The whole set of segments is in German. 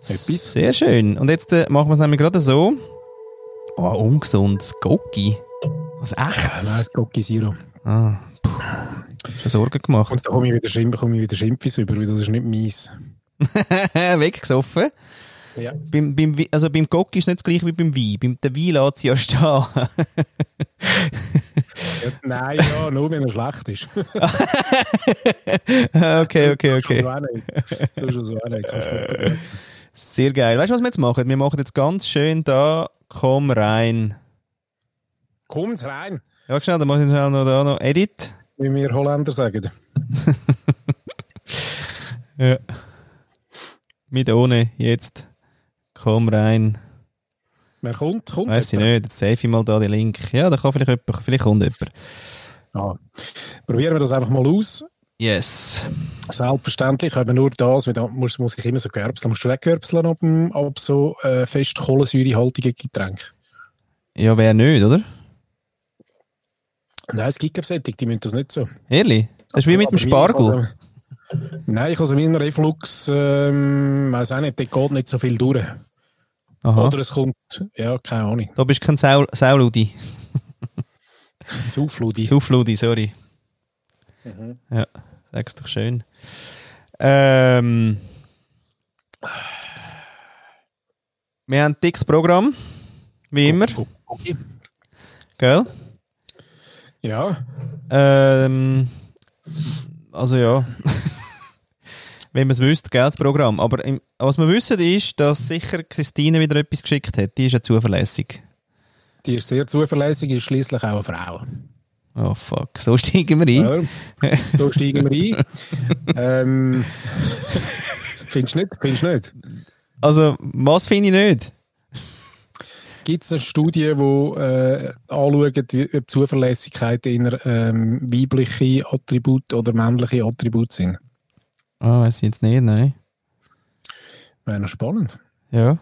Etwas. Sehr schön. Und jetzt äh, machen wir es nämlich gerade so. Oh, ungesund. Das Gocki. Was Nein, echtes? das Cocky Zero. Ah, puh. Schon Sorgen gemacht. Und da komme ich wieder, Schimpf, komme ich wieder Schimpfis über, weil das ist nicht meins. Weggesoffen. Ja. Beim, beim, also beim Gocki ist es nicht das gleiche wie beim Wein. Beim der Wein lässt sie ja stehen. Nein, ja, nur wenn er schlecht ist. okay, okay, okay. So schon so. Sehr geil. Weißt du, was wir jetzt machen? Wir machen jetzt ganz schön da, komm rein. Kommt's rein, Ja, schnell, dann mache ich schnell noch da noch Edit. wie wir Holländer sagen. Ja. Mit ohne, jetzt. Komm rein. Wer kommt? Kommt Weiß ich nicht, jetzt save ich mal da den Link. Ja, da kann vielleicht jemand, vielleicht kommt jemand. Ah. Probieren wir das einfach mal aus. Yes. Selbstverständlich, aber nur das, weil da muss, muss ich immer so gerbseln. Musst du weggerbseln ab, ab so äh, fest kohlensäurehaltigen Getränk? Ja, wer nicht, oder? Nein, es gibt Sättig, die müssen das nicht so. Ehrlich? Das ist wie mit dem Spargel. Nein, ich habe so wie einen Reflux, ähm, weiß auch nicht, da geht nicht so viel durch. Aha. Oder es kommt, ja, keine Ahnung, Da bist kein Sau Sauludi. Saufludi. Saufludi, sorry. Mhm. Ja, sag's doch schön. Ähm, wir haben ein dickes Programm, wie immer, Okay. gell? Ja, Ähm, also ja. Wenn man es wüsste, gell, das Programm. Aber im, was wir wissen ist, dass sicher Christine wieder etwas geschickt hat. Die ist ja zuverlässig. die ist sehr zuverlässig, ist schließlich auch eine Frau. Oh fuck, so steigen wir ein. Ja, so steigen wir ein. ähm, findest du nicht? Findest du nicht? Also, was finde ich nicht? Gibt es eine Studie, die äh, anschaut, wie, ob Zuverlässigkeit in ähm, weibliche Attribute oder männliche Attribute sind? Ah, weiß ich jetzt nicht, nein. Wäre noch spannend. Ja,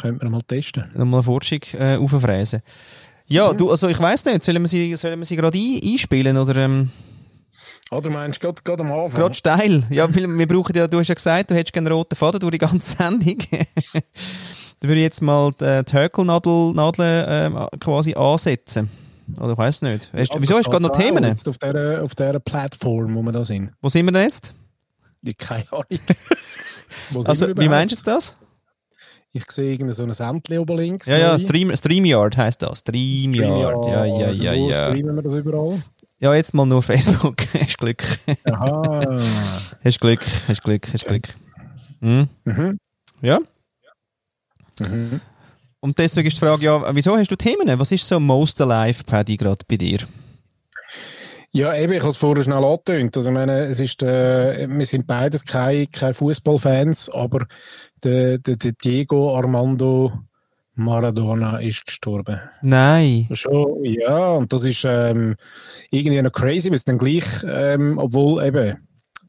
Könnte man mal testen. nochmal eine Forschung äh, auffräsen. Ja, du, also ich weiß nicht, sollen wir sie, sollen wir sie gerade ein, einspielen oder ähm, Oder meinst du gerade, am Anfang? gerade steil? Ja, weil wir brauchen ja, du hast ja gesagt, du hättest gerne einen roten Faden durch die ganze Sendung. Dann würde ich jetzt mal die, die Hökelnadel Nadel, ähm, quasi ansetzen. Oder ich weiß nicht. Hast, Ja, wieso hast du gerade noch Themen? Jetzt auf dieser, auf dieser Plattform, wo wir da sind. Wo sind wir denn jetzt? Ich keine Ahnung. Also, wie meinst du das? Ich sehe irgendein so ein Sämtli oben links. Ja, ja. Stream, StreamYard heisst das. StreamYard. Ja, ja, ja, Wo ja. streamen wir das überall? Ja, jetzt mal nur Facebook. hast Glück. Aha. Hast Glück, hast Glück, hast Glück. Hm? mhm. Ja? Mhm. Und deswegen ist die Frage, ja, wieso hast du Themen? Was ist so most alive, Paddy, gerade bei dir? Ja, eben, ich habe es vorher schnell angetönt. Also, ich meine, es ist, äh, wir sind beides keine, keine Fußballfans, aber der, der, der Diego Armando Maradona ist gestorben. Nein. Schon, ja, und das ist ähm, irgendwie noch crazy, weil es dann gleich, ähm, obwohl eben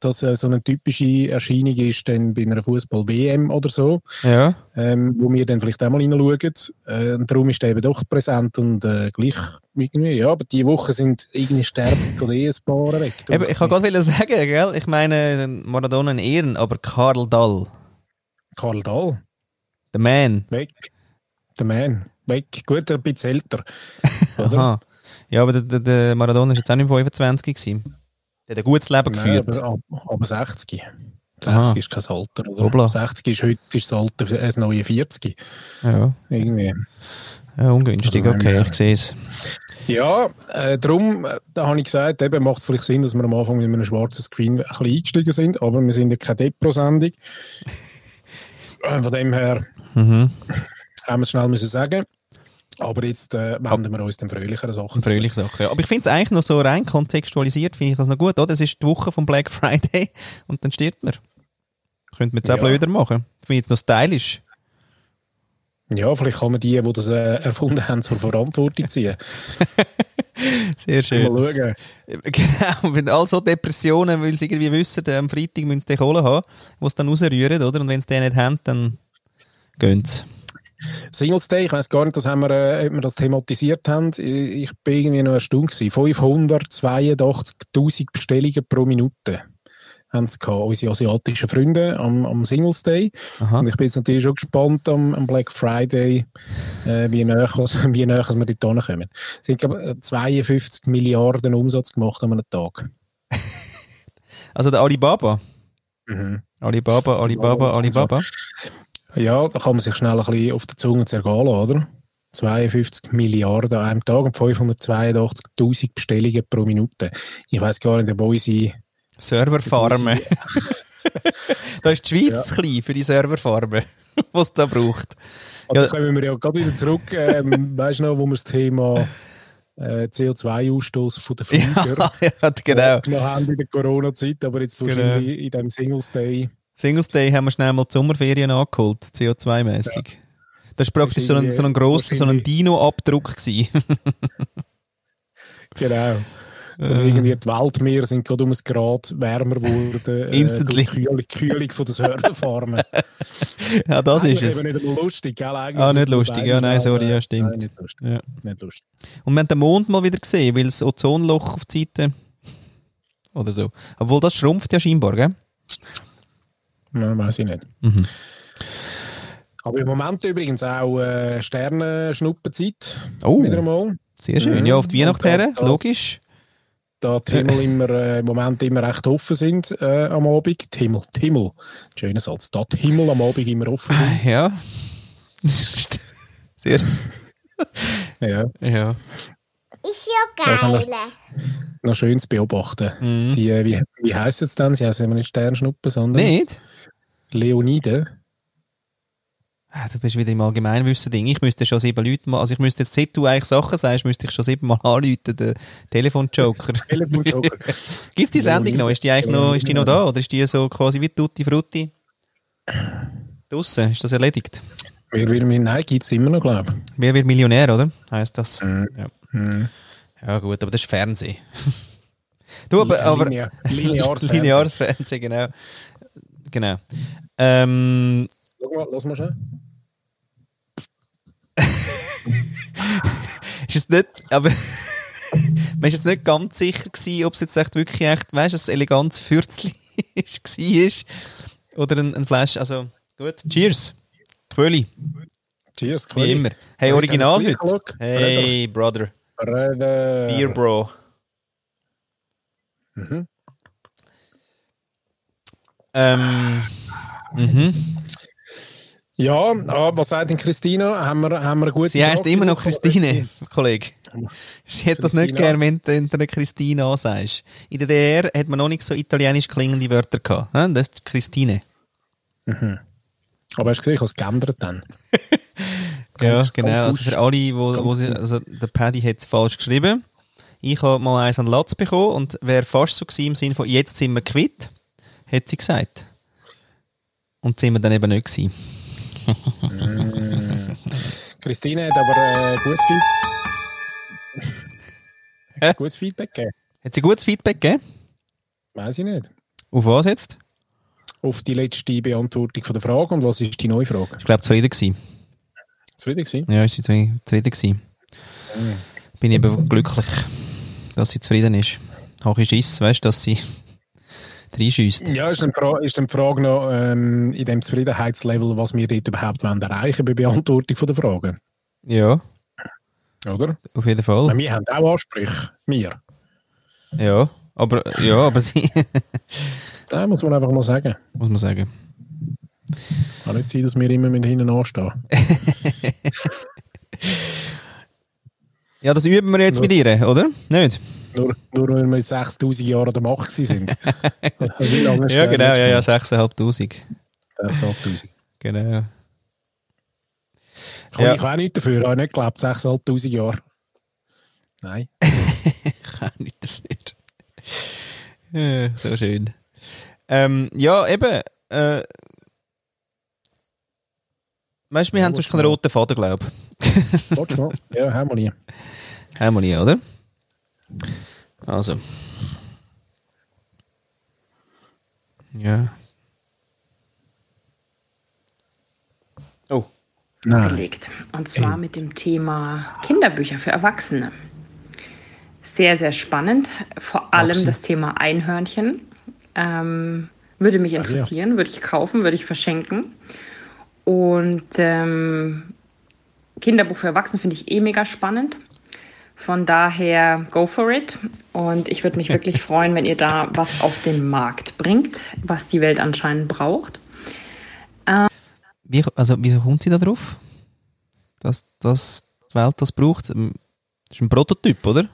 das äh, so eine typische Erscheinung ist, dann bei einer Fußball-WM oder so, Ja. ähm, wo wir dann vielleicht auch mal hineinschauen. Äh, und darum ist er eben doch präsent und äh, gleich irgendwie, ja, aber die Woche sind irgendwie sterben oder eh ein paar weg. Eben, ich kann gerade sagen, gell? Ich meine, Maradona in Ehren, aber Karl Dall, Karl Dahl, der Man. weg. Der Mann, weg. Gut, ein bisschen älter. Aha. Ja, aber der, der, Maradona ist jetzt auch nicht 25 gewesen. Der hat ein gutes Leben Nein, geführt. aber, ab, aber 60. 60 Aha. ist kein Alter. Oder? Hoppla. 60 ist heute ist das Alter das neue 40. Ja. Irgendwie. ja, ungünstig, Also, okay, ich sehe es. Ja, äh, darum äh, da habe ich gesagt, eben macht es vielleicht Sinn, dass wir am Anfang mit einem schwarzen Screen ein bisschen eingestiegen sind, aber wir sind ja keine Depro-Sendung. Äh, Von dem her Mhm. haben wir es schnell müssen sagen. Aber jetzt äh, wenden wir uns den fröhlicheren Sachen. Fröhliche Sache. Ja. Aber ich finde es eigentlich noch so rein kontextualisiert, finde ich das noch gut. Oder? Das ist die Woche vom Black Friday und dann stirbt man. Könnte man jetzt auch Ja. blöder machen. Finde ich jetzt noch stylisch. Ja, vielleicht kann man die, die das äh, erfunden haben, zur Verantwortung ziehen. Sehr schön. Mal schauen. Genau, wenn all so Depressionen, weil sie irgendwie wissen, äh, am Freitag müssen sie die Kohle haben, die sie dann rausrühren, oder? Und wenn sie den nicht haben, dann gehen sie. Singles Day, ich weiß gar nicht, das haben wir, äh, ob wir das thematisiert haben. Ich bin irgendwie noch erstaunt gewesen. 582.000 Bestellungen pro Minute haben sie gehabt, unsere asiatischen Freunde am, am Singles Day. Aha. Und ich bin jetzt natürlich schon gespannt am, am Black Friday, äh, wie näher wie näher wir dort kommen. Sie haben, glaube ich, 52 Milliarden Umsatz gemacht an einem Tag. Also der Alibaba. Mhm. Alibaba, Alibaba, Alibaba. Ja, da kann man sich schnell ein bisschen auf die Zunge zergehen oder? 52 Milliarden an einem Tag und 582.000 Bestellungen pro Minute. Ich weiß gar nicht, ob unsere... Serverfarmen. da ist die Schweiz ja. klein für die Serverfarmen, was es da braucht. Aber ja. da kommen wir ja gerade wieder zurück. Ähm, weißt du noch, wo wir das Thema äh, CO2-Ausstoß von den Flieger ja, ja, genau. noch haben in der Corona-Zeit, aber jetzt Genau. wahrscheinlich in diesem Singles Day. Singles Day haben wir schnell mal die Sommerferien angeholt, CO2-mäßig. Das war praktisch so ein, so ein grosser, so ein Dino-Abdruck. Genau. Und irgendwie die Weltmeere sind gerade um ein Grad wärmer geworden. Äh, Instantly. die Kühlung, Kühlung von den Serverfarmen. ja, das ist es. eben nicht lustig, gell? Eigentlich Ah, nicht lustig. Ja, nein, sorry, ja, Nein, stimmt. nicht lustig. Ja. Nicht lustig. Und wir haben den Mond mal wieder gesehen, weil das Ozonloch auf die Seite oder so. Obwohl das schrumpft ja scheinbar, gell? Nein, weiß ich nicht. Mhm. Aber im Moment übrigens auch äh, Sternenschnuppenzeit. Oh, Wieder einmal. sehr schön. Mhm. Ja, auf die Weihnacht her, logisch. Da die Himmel immer, äh, im Moment immer recht offen sind äh, am Abend. Die Himmel, die Himmel. Schöner Satz. Da die Himmel am Abend immer offen sind. Ja. Sehr. Ja, Ja. Ist ja Das haben wir- geil. noch schön zu beobachten. Mhm. Die, äh, wie, wie heisst es denn? Sie heißen immer nicht Sternschnuppen, sondern Nicht? Leoniden. Ah, Du bist wieder im Allgemeinwissen-Ding. Ich müsste schon sieben Leute mal, also ich müsste jetzt, seit du eigentlich Sachen sagst, müsste ich schon siebenmal anrufen, den Telefonjoker. Telefonjoker. Gibt es die Sendung noch? Ist die eigentlich noch, ist die noch da? Oder ist die so quasi wie Tutti Frutti? Draussen, ist das erledigt? Wer will mir, nein, gibt es immer noch, glaube ich. Wer wird Millionär, oder? Heißt das? Mhm. Ja. Mhm. ja, gut, aber das ist Fernsehen. du, aber, aber Linear, Fernsehen. Lineares Fernsehen, genau. Genau. Ähm, Schau mal, lass mal schnell. ist es nicht, aber man ist jetzt nicht ganz sicher gewesen, ob es jetzt echt wirklich echt, weißt du, ein elegantes Fürzli war oder ein, ein Flash. Also gut, cheers. Quöli, Cheers, wie immer. Hey, Ja, Original heute. gleich Hey, Brother. Brother. Beer Bro. Mhm. Ähm, mhm. Ja, ah, was sagt denn Christina? Haben wir, haben wir eine gute Sie Frage immer noch? Christine, Kollege. Sie hat das nicht Christina. gern, wenn du eine Christine ansagst. In der DR hat man noch nicht so italienisch klingende Wörter gehabt. hä? Das ist Christine. Aber hast du gesehen, ich habe es geändert dann. Ja, Ganz- genau. ganz Also für alle, wo, wo sie, also der Paddy hat es falsch geschrieben. Ich habe mal eins an Latz bekommen und wäre fast so gewesen im Sinne von, jetzt sind wir quitt, hat sie gesagt. Und sind wir dann eben nicht gewesen. Christine hat aber äh, gutes, Feed Hä? gutes Feedback gegeben. Hat sie gutes Feedback gegeben? Weiß ich nicht. Auf was jetzt? Auf die letzte Beantwortung von der Frage. Und was ist die neue Frage? Ich glaube, zufrieden gewesen. Zufrieden gewesen? Ja, ist sie zufrieden gewesen. Bin ich eben glücklich, dass sie zufrieden ist. Habe ich Schiss, weißt du, dass sie reinschießt. Ja, ist dann, ist dann die Frage noch ähm, in dem Zufriedenheitslevel, was wir dort überhaupt wollen erreichen bei Beantwortung von der Frage. Ja, Oder? auf jeden Fall. Weil wir haben auch Ansprüche. Wir. Ja, aber, ja, aber sie, Da muss man einfach mal sagen. muss man sagen. Kann nicht sein, dass wir immer mit hinten anstehen. Ja, das üben wir jetzt Ja. mit ihr, oder? Nicht? Nur, nur weil wir jetzt 6000 Jahre der Macht sind. Also Ja, genau, ja, ja, jetzt 6'500. schon? 6'500. Genau. Kann Ja. ich auch nicht dafür. Ich habe nicht geglaubt, 6'500 Jahre. Nein. Ich kann nicht dafür. Ja, so schön. Ähm, ja, eben. Äh, weißt du, wir Ja, haben sonst keinen roten Faden, glaube noch? Ja, haben wir nie. ich. Haben wir nie, oder? Also. Ja. Oh. Nein. gelegt. Und zwar mit dem Thema Kinderbücher für Erwachsene. Sehr, sehr spannend. Vor allem Erwachsene. das Thema Einhörnchen. Ähm, Würde mich interessieren, würde ich kaufen, würde ich verschenken. Und ähm, Kinderbuch für Erwachsene finde ich eh mega spannend. Von daher, go for it. Und ich würde mich wirklich freuen, wenn ihr da was auf den Markt bringt, was die Welt anscheinend braucht. Wie, also, wieso kommt sie da drauf? Dass, dass die Welt das braucht? Ähm, Das ist ein Prototyp, oder?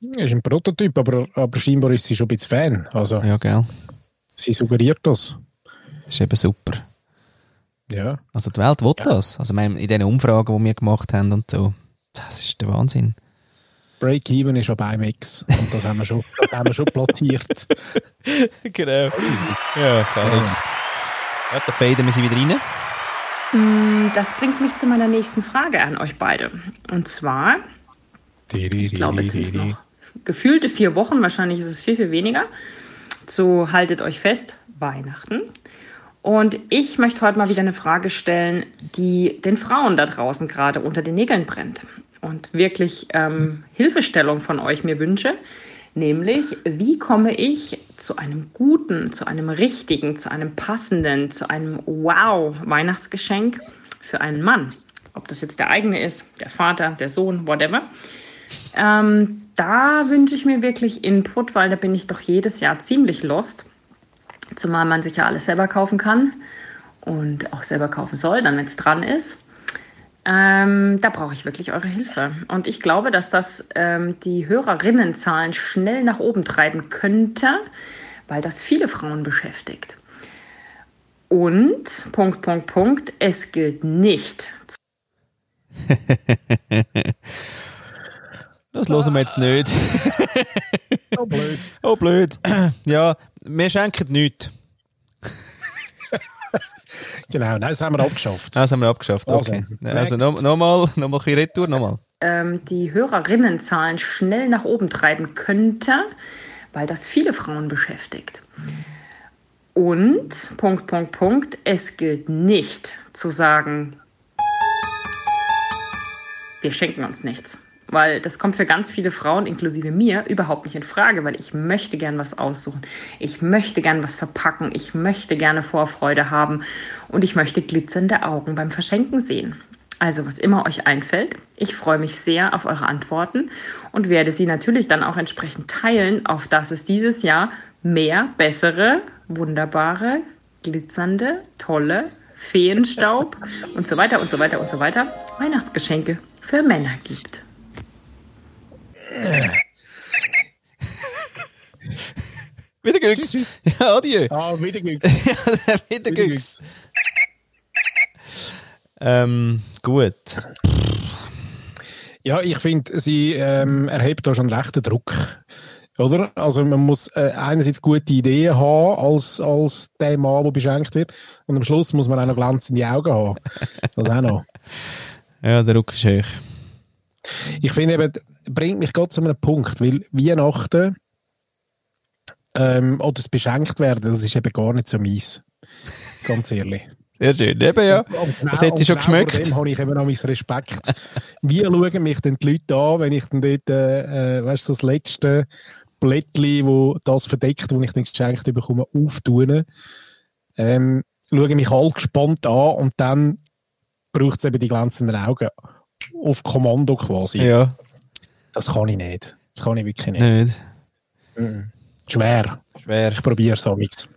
Ist ein Prototyp, aber, aber scheinbar ist sie schon ein bisschen Fan. Also, Ja, gell. sie suggeriert das. Das ist eben super. Ja. Also die Welt will das. Also in den Umfragen, die wir gemacht haben und so, das ist der Wahnsinn. Break-Even ist ab einem X. Und das haben wir schon, das haben wir schon platziert. genau. Ja, verrückt. Ja, da faden wir sie wieder rein. Mm, Das bringt mich zu meiner nächsten Frage an euch beide. Und zwar, ich glaube, jetzt es noch gefühlte vier Wochen, wahrscheinlich ist es viel, viel weniger. So haltet euch fest, Weihnachten. Und ich möchte heute mal wieder eine Frage stellen, die den Frauen da draußen gerade unter den Nägeln brennt und wirklich ähm, Hilfestellung von euch mir wünsche. Nämlich, wie komme ich zu einem guten, zu einem richtigen, zu einem passenden, zu einem Wow-Weihnachtsgeschenk für einen Mann? Ob das jetzt der eigene ist, der Vater, der Sohn, whatever. Ähm, da wünsche ich mir wirklich Input, weil da bin ich doch jedes Jahr ziemlich lost. Zumal man sich ja alles selber kaufen kann und auch selber kaufen soll, dann wenn es dran ist. Ähm, da brauche ich wirklich eure Hilfe. Und ich glaube, dass das ähm, die Hörerinnenzahlen schnell nach oben treiben könnte, weil das viele Frauen beschäftigt. Und, Punkt, Punkt, Punkt, es gilt nicht Das hören wir jetzt nicht. Oh, blöd. oh, blöd. Ja, wir schenken nichts. Genau, nein, das haben wir abgeschafft. Das haben wir abgeschafft. Also, Okay. Also next. nochmal noch mal, noch mal ein bisschen Retour, nochmal. ähm, die Hörerinnenzahlen schnell nach oben treiben könnte, weil das viele Frauen beschäftigt. Und, Punkt, Punkt, Punkt, es gilt nicht zu sagen, wir schenken uns nichts. Weil das kommt für ganz viele Frauen, inklusive mir, überhaupt nicht in Frage, weil ich möchte gern was aussuchen. Ich möchte gern was verpacken. Ich möchte gerne Vorfreude haben. Und ich möchte glitzernde Augen beim Verschenken sehen. Also, was immer euch einfällt. Ich freue mich sehr auf eure Antworten und werde sie natürlich dann auch entsprechend teilen, auf dass es dieses Jahr mehr, bessere, wunderbare, glitzernde, tolle, Feenstaub und so weiter und so weiter und so weiter Weihnachtsgeschenke für Männer gibt. Wieder Glücks. Ja, adieu. Ah, wieder Glück. Wieder Glücks. Ähm, gut. Ja, ich finde, sie ähm, erhebt da schon rechten Druck. Oder? Also man muss äh, einerseits gute Ideen haben als, als der Mann, der beschenkt wird. Und am Schluss muss man auch noch glänzende Augen haben. Das auch noch. Ja, der Druck ist hoch. Ich finde eben, bringt mich gerade zu einem Punkt, weil Weihnachten ähm, oder das beschenkt werden, das ist eben gar nicht so meins. Ganz ehrlich. Sehr schön. Eben ja. Und genau- Das und schon genau geschmeckt. Vor dem habe ich eben noch meinen Respekt. Wie schauen mich denn die Leute an, wenn ich dann dort, äh, äh, weißt du, das letzte Blättchen, wo das verdeckt, wo ich dann geschenkt bekomme, auftue, ähm, schauen mich alle gespannt an und dann braucht es eben die glänzenden Augen. Auf Kommando quasi. Ja, Das kann ich nicht. Das kann ich wirklich nicht. nicht. Schwer. Schwer. Ich probiere es amigs.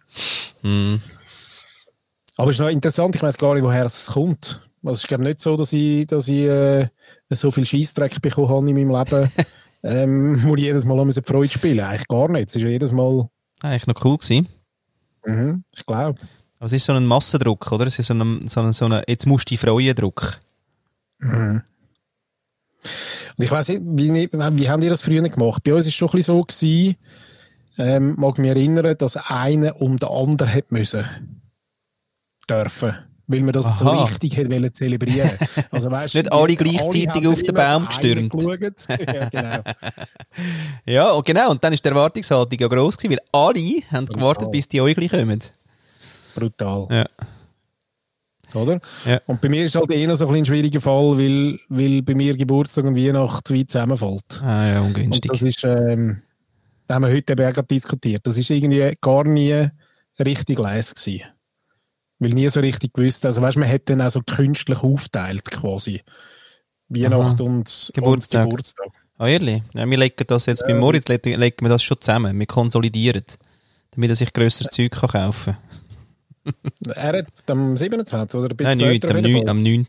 Mhm. Aber es ist noch interessant, ich weiß gar nicht, woher es kommt. Also es ist glaube nicht so, dass ich, dass ich äh, so viel Scheißdreck bekommen habe in meinem Leben, ähm, wo ich jedes Mal die Freude spielen. Eigentlich gar nicht. Es ist ja jedes Mal, Eigentlich noch cool gewesen. mhm, ich glaube. Aber es ist so ein Massendruck, oder? Es ist so ein, so ein, so ein jetzt musst du dich freuen Druck. Mhm. Und ich weiß nicht, wie, wie haben die das früher gemacht? Bei uns war es schon ein bisschen so, gewesen, ähm, mag mich erinnern, dass einer um den anderen hätte müssen dürfen. Weil man das so Aha. richtig hätte wollen zelebrieren. Also, weißt, Nicht alle gleichzeitig haben auf den Baum gestürmt. ja, genau. Ja, und genau. Und dann ist die Erwartungshaltung ja gross gewesen, weil alle haben gewartet, bis die Äugli kommen. Brutal. Ja. Oder? Ja. Und bei mir ist halt eher so ein, schwieriger Fall, weil, weil bei mir Geburtstag und Weihnacht wie zusammenfällt. Ah ja, Und ungünstig. das ist, ähm, da haben wir heute eben auch diskutiert. Das ist irgendwie gar nie richtig leise gewesen. Weil nie so richtig gewusst, also weißt, man hätte dann auch so künstlich aufteilt quasi. Weihnacht und Geburtstag. Und Geburtstag. Ah, ehrlich? Ja, wir legen das jetzt, bei Moritz legen wir das schon zusammen. Wir konsolidieren. Damit er sich grösseres Zeug kann kaufen Er hat am 27. oder ein bisschen Nein, später 9, am, auf jeden 9, Fall. am 9.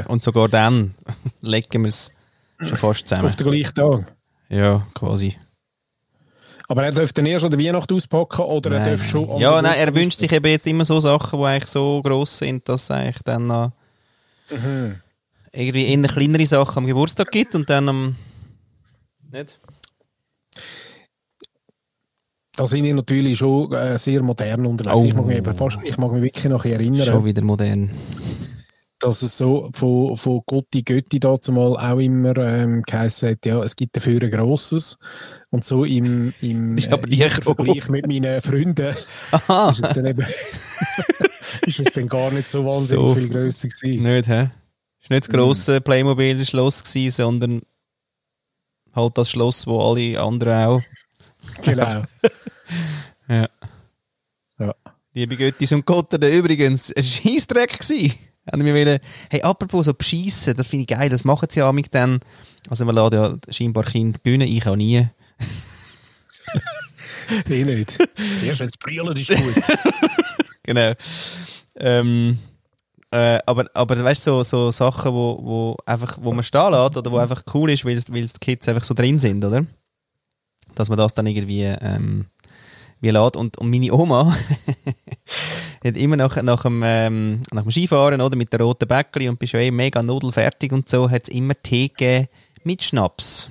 9. Und sogar dann legen wir es schon fast zusammen. Auf den gleichen Tag. Ja, quasi. Aber er dürfte dann erst an der Weihnacht auspacken oder er Nein, darf schon... nein. an Ja, nein, er wünscht sich eben jetzt immer so Sachen, die eigentlich so gross sind, dass es eigentlich dann noch Mhm. irgendwie eher kleinere Sachen am Geburtstag gibt und dann am... Nicht? Da sind ich natürlich schon äh, sehr modern unterwegs. Oh. Ich, mag mich eben fast, ich mag mich wirklich noch erinnern, Schon wieder modern. dass es so von, von Gotti Götti dazu mal auch immer ähm, geheißen hat, ja, es gibt dafür ein grosses. Und so im, im, äh, im Vergleich mit meinen Freunden Aha! ist es dann eben ist es dann gar nicht so wahnsinnig So. viel grösser gewesen. Nicht, hä? Ist nicht das grosse Playmobil-Schloss gewesen, sondern halt das Schloss, wo alle anderen auch. Genau. Ja. Ja. Liebe Göttis und Gotter, übrigens, ein Scheissdreck gsi. Haben wir wollen, hey, apropos so beschissen, das finde ich geil, das machen sie ja mit dann. Also man lässt ja scheinbar Kinder gewinnen, ich auch nie. Ich nicht. Erst wenn es brüllen ist gut. Genau. Ähm, äh, aber, aber weißt du, so, so Sachen, wo, wo, einfach, wo man stehen lässt oder wo einfach cool ist, weil die Kids einfach so drin sind, oder? Dass man das dann irgendwie ähm, wie lässt. Und, und meine Oma hat immer nach, nach, dem, ähm, nach dem Skifahren oder mit der roten Bäckli und bist ja eh mega nudelfertig und so, hat es immer Tee gegeben mit Schnaps.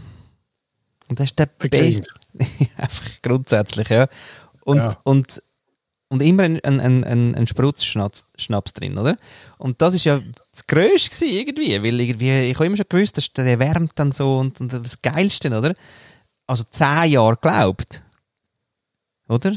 Und das ist der Für Be- Kinder. Einfach grundsätzlich, ja. Und, Ja. und, und immer ein, ein, ein, ein, Sprutzschnaps Schnaps drin, oder? Und das ist ja das Größte irgendwie, weil irgendwie, ich habe immer schon gewusst, dass der wärmt dann so und, und das Geilste, oder? Also zehn Jahre geglaubt. Oder?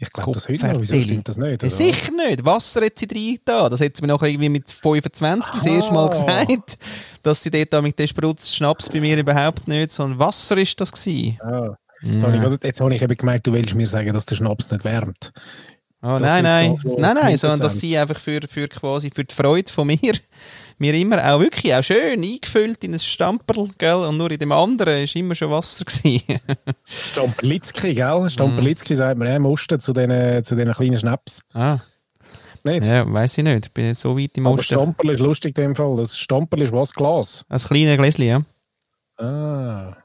Ich glaube das heute noch. Wieso stimmt das nicht? Ja, sicher nicht. Wasser hat sie rein da. Das hat sie mir nachher irgendwie mit 25 das Aha. erste Mal gesagt, dass sie dort mit dem Sprutz Schnaps bei mir überhaupt nicht, sondern Wasser ist das gewesen. Ah. Jetzt habe ich, gerade- jetzt habe ich eben gemeint, du willst mir sagen, dass der Schnaps nicht wärmt. Oh, Das nein, nein, das, nein, nein, sondern dass sie einfach für, für quasi für die Freude von mir, mir immer auch wirklich auch schön eingefüllt in ein Stamperl, gell, und nur in dem anderen ist immer schon Wasser gewesen. Stamperlitzki, gell? Stamperlitzki sagt man ja im Osten zu diesen zu den kleinen Schnaps. ah, Nicht? ja, weiß ich nicht, ich bin so weit im Aber Osten. Stamperl ist lustig in dem Fall. Das Stamperl ist was? Glas? Ein kleines Gläschen, ja. Ah.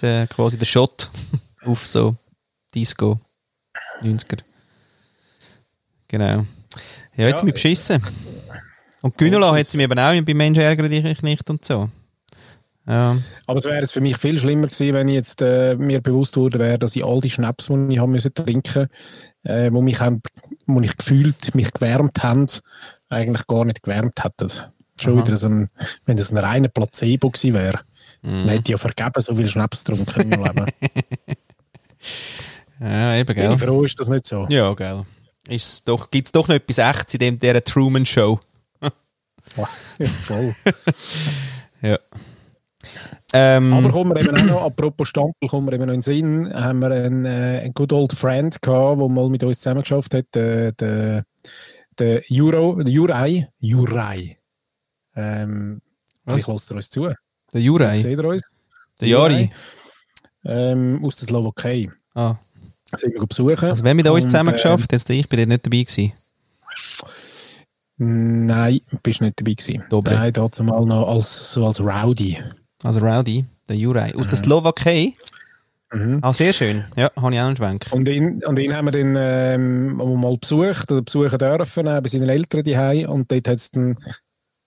Der, quasi der Shot auf so Disco 90er. Genau. Ja, jetzt Ja, mich beschissen. Und Günola Und hat sie mir eben auch bei Menschen ärgere dich nicht und so. Ja. Aber es wäre für mich viel schlimmer gewesen, wenn ich jetzt äh, mir bewusst wurde, wäre, dass ich all die Schnaps, die ich haben müssen trinken, äh, wo mich haben, wo ich gefühlt mich gewärmt haben, eigentlich gar nicht gewärmt hätten. Schon Aha. wieder so ein, wenn das ein reiner Placebo gewesen wäre, Mhm. dann hätte ich ja vergeben so viel Schnaps getrunken in meinem Leben. ja, eben, Bin gell. ich froh, ist das nicht so. Ja, gell. Ist doch, Gibt es doch noch etwas Echtes in dem, dieser Truman-Show? Ja, voll. Ja. Ähm, Aber kommen wir eben auch noch, apropos Stampel, kommen wir eben noch in den Sinn, haben wir einen, äh, einen good old friend gehabt, der mal mit uns zusammen geschafft hat, der, der, der Euro, der Jurei, Jurei. Ähm, Was? vielleicht uns zu. der Jurei, Seht ihr uns? der Jari. Ähm, aus der Slowakei. Ah, Sind wir besuchen. also wer mit uns Und, zusammen ähm, geschafft, jetzt ich bin dort nicht dabei gewesen. Nein, bist nicht dabei gewesen. Dobre. Nein, dazu mal noch als, so als Rowdy. Also Rowdy, der Jurei. Aus der Slowakei. Mhm. Ah, sehr schön. Ja, habe ich auch einen Schwenk. Und ihn, und ihn haben wir dann ähm, mal besucht oder besuchen dürfen, bei seinen Eltern die Und dort hat's dann,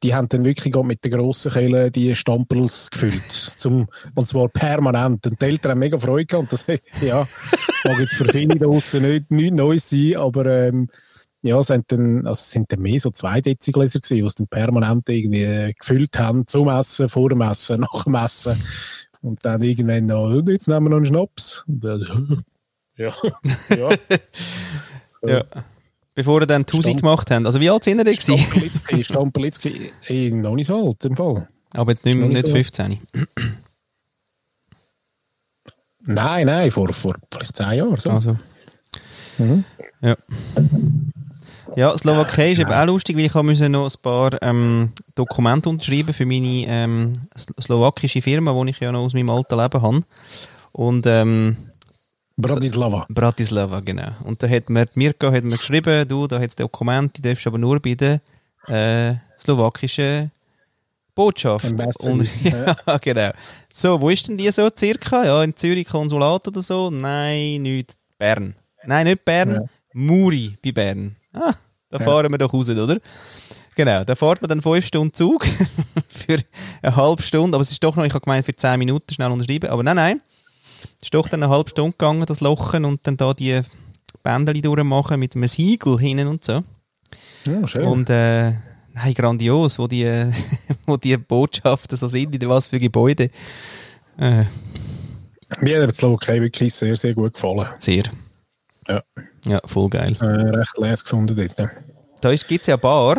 die haben dann wirklich mit der grossen Kehle die Stampels gefüllt. Zum, und zwar permanent. Und die Eltern haben mega Freude gehabt. Und das, ja, mag jetzt für viele da draussen nicht, nichts Neues sein, aber ähm, ja, es sind dann, also es sind dann mehr so zwei Dezigläser gewesen, die es dann permanent irgendwie äh, gefüllt haben, zum Essen, vor dem Essen, nach dem Essen. Und dann irgendwann noch, «Und jetzt nehmen wir noch einen Schnaps. Ja, ja. Ja. Bevor ihr dann Tusi gemacht habt. Also wie alt sind ihr denn gewesen? Stamperlitzki, Stamperlitzki, eh, noch nicht so alt im Fall. Aber jetzt nicht, nicht so. 15. Nein, nein, vor, vor vielleicht zehn Jahren. So. Also. Mhm. Ja. Ja, Slowakei ist eben auch lustig, weil ich musste noch ein paar ähm, Dokumente unterschreiben für meine ähm, slowakische Firma, die ich ja noch aus meinem alten Leben habe. Und ähm, Bratislava. Bratislava, genau. Und da hat mir Mirko hat mir geschrieben, du, da hat es Dokumente, die darfst aber nur bei der äh, slowakischen Botschaft. Und, ja, genau. So, wo ist denn die so circa? Ja, in Zürich Konsulat oder so? Nein, nicht Bern. Nein, nicht Bern, ja. Muri bei Bern. Ah, da fahren wir doch raus, oder? Genau, da fährt man dann fünf Stunden Zug für eine halbe Stunde, aber es ist doch noch, ich habe gemeint, für zehn Minuten schnell unterschreiben, aber nein, nein, es ist doch dann eine halbe Stunde gegangen, das Lochen und dann da die Bändeli durchmachen mit einem Siegel hinten und so. Ja, schön. Und äh, nein, grandios, wo die, wo die Botschaften so sind, in was für Gebäude. Äh. Mir hat die Slowakei wirklich sehr, sehr gut gefallen. Sehr. Ja. Ja, voll geil. Äh, recht les gefunden dort. Da gibt es ja eine Bar,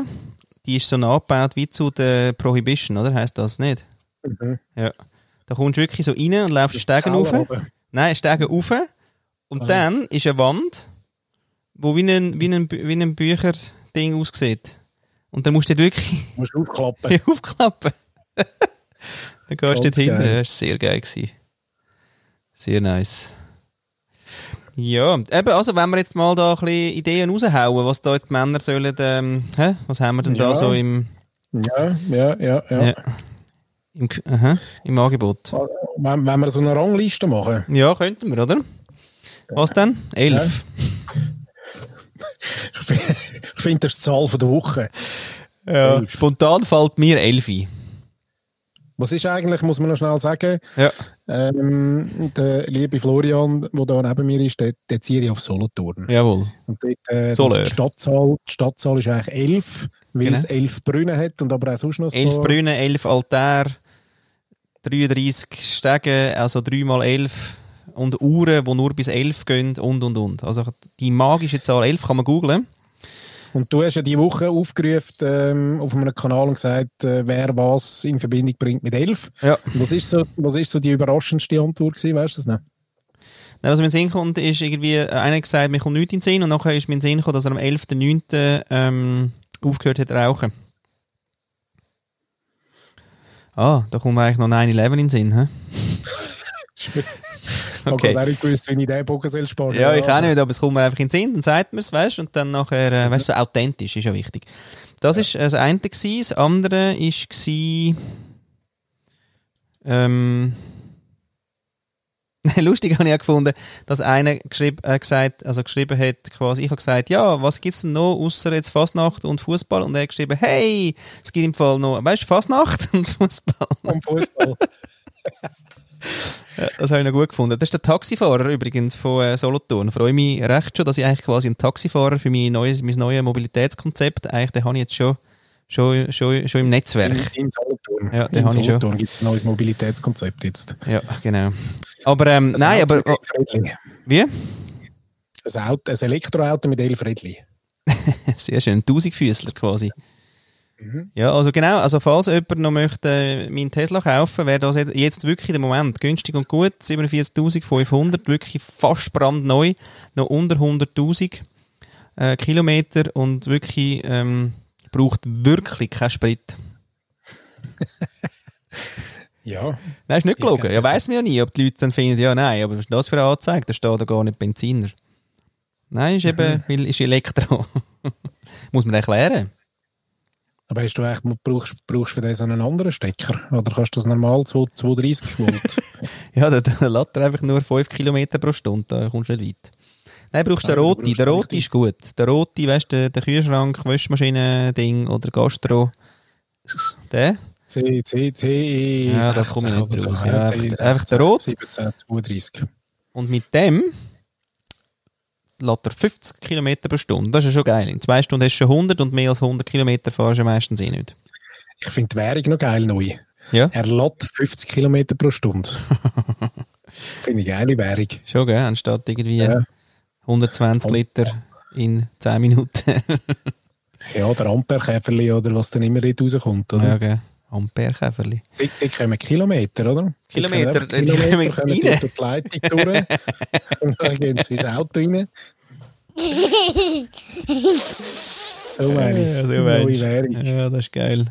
die ist so nachgebaut wie zu der Prohibition, oder? Heißt das nicht? Mhm. Ja. Da kommst du wirklich so rein und läufst Stegen rauf. Nein, Stegen rauf. Und ah. dann ist eine Wand, wo wie ein, wie ein, wie ein Bücherding aussieht. Und dann musst du wirklich... Du musst aufklappen. aufklappen. dann gehst du dort hinten. Das war sehr geil. Gewesen. Sehr nice. Ja, eben, also wenn wir jetzt mal da ein bisschen Ideen raushauen, was da jetzt die Männer sollen, ähm, hä? was haben wir denn ja. da so im... Ja, ja, ja, ja. ja. Im, aha, Im Angebot. Wenn, wenn wir so eine Rangliste machen. Ja, könnten wir, oder? Was denn? Elf. Ich finde, das ist die Zahl der Woche. Ja, elf. spontan fällt mir elf ein. Was ist eigentlich, muss man noch schnell sagen, ja. ähm, der liebe Florian, der da neben mir ist, der, der zieht auf Solothurn. Jawohl. Und dort, äh, die, Stadtzahl, die Stadtzahl ist eigentlich elf, weil genau. es elf Brunnen hat und aber auch sonst noch Elf Brunnen, elf Altäre, 33 Stege, also 3 mal 11 und Uhren, die nur bis 11 gehen und und und. Also die magische Zahl 11 kann man googlen. Und du hast ja die Woche aufgerufen ähm, auf einem Kanal und gesagt, äh, wer was in Verbindung bringt mit 11. Ja. Was ist so, was ist so die überraschendste Antwort gewesen, weißt du das nicht? Nein, was mir in den Sinn kommt, ist irgendwie, äh, einer gesagt, mir kommt nichts in den Sinn und nachher ist mir in den Sinn gekommen, dass er am 11.09. Ähm, aufgehört hat rauchen. Ah, da kommt mir eigentlich noch 9-11 in den Sinn, hä? Okay. Ich habe nicht gewusst, wie ich den Bogen sparen Ja, ich auch nicht, aber es kommt mir einfach in den Sinn, dann sagt man es, weißt du, und dann nachher, äh, weißt du, so authentisch ist ja wichtig. Das war ja. das eine gewesen. Das andere war, ähm, Lustig habe ich auch gefunden, dass einer geschrieb, äh, gesagt, also geschrieben hat, quasi, ich habe gesagt, ja, was gibt es denn noch, außer jetzt Fasnacht und Fußball? Und er hat geschrieben, hey, es gibt im Fall noch, weißt du, Fasnacht und Fußball. Und Fußball. ja, das habe ich noch gut gefunden. Das ist der Taxifahrer übrigens von äh, Solothurn. Ich freue mich recht schon, dass ich eigentlich quasi einen Taxifahrer für mein neues, mein neues Mobilitätskonzept, eigentlich, den habe ich jetzt schon schon, schon, schon im Netzwerk. In, in Solothurn. Ja, den habe ich schon. gibt es ein neues Mobilitätskonzept jetzt. Ja, genau. Aber, ähm, nein, aber... Oh, wie? Ein, Auto, ein Elektroauto mit elf Rädchen. Sehr schön, ein Tausendfüßler quasi. Mhm. Ja, also genau, also falls jemand noch möchte äh, meinen Tesla kaufen, wäre das jetzt wirklich der Moment. Günstig und gut, 47.500, wirklich fast brandneu, noch unter 100.000 äh, Kilometer und wirklich ähm, braucht wirklich keinen Sprit. ja. Nein, ist nicht gelogen. Ja, weiß man ja nie, ob die Leute dann finden, ja, nein, aber was ist das für eine Anzeige? Da steht da gar nicht Benziner. Nein, ist eben, mhm. weil ist Elektro. Muss man erklären. Aber hast du echt, brauchst, brauchst für das einen anderen Stecker? Oder kannst du das normal 230 Volt? ja, der, der lädt einfach nur 5 km pro Stunde, da kommst du nicht weit. Nein, brauchst du den roten. Der rote ist gut. Der rote, weißt du, der Kühlschrank, Waschmaschine-Ding oder Gastro. Der? C, C, C. Ja, das komme ich nicht raus. Ja, einfach, der rot. 17, 32. Und mit dem lädt er 50 km pro Stunde. Das ist schon geil. In zwei Stunden hast du schon 100 und mehr als 100 km fahrst du meistens eh nicht. Ich finde die Währung noch geil neu. Ja? Er lädt 50 km pro Stunde. finde ich geile Währung. Schon, gell? Anstatt irgendwie ja. 120 Liter in 10 Minuten. ja, der Amperkäferli oder was dann immer dort rauskommt. Oder? Ja, gell. Ampere-Käferli. Die, die kommen Kilometer, oder? Kilometer, die, die Kilometer kommen rein. durch die Leitung durch. und dann gehen sie ins Auto rein. So meine ich. Ja, so Neue. Währung. Ja, das ist geil.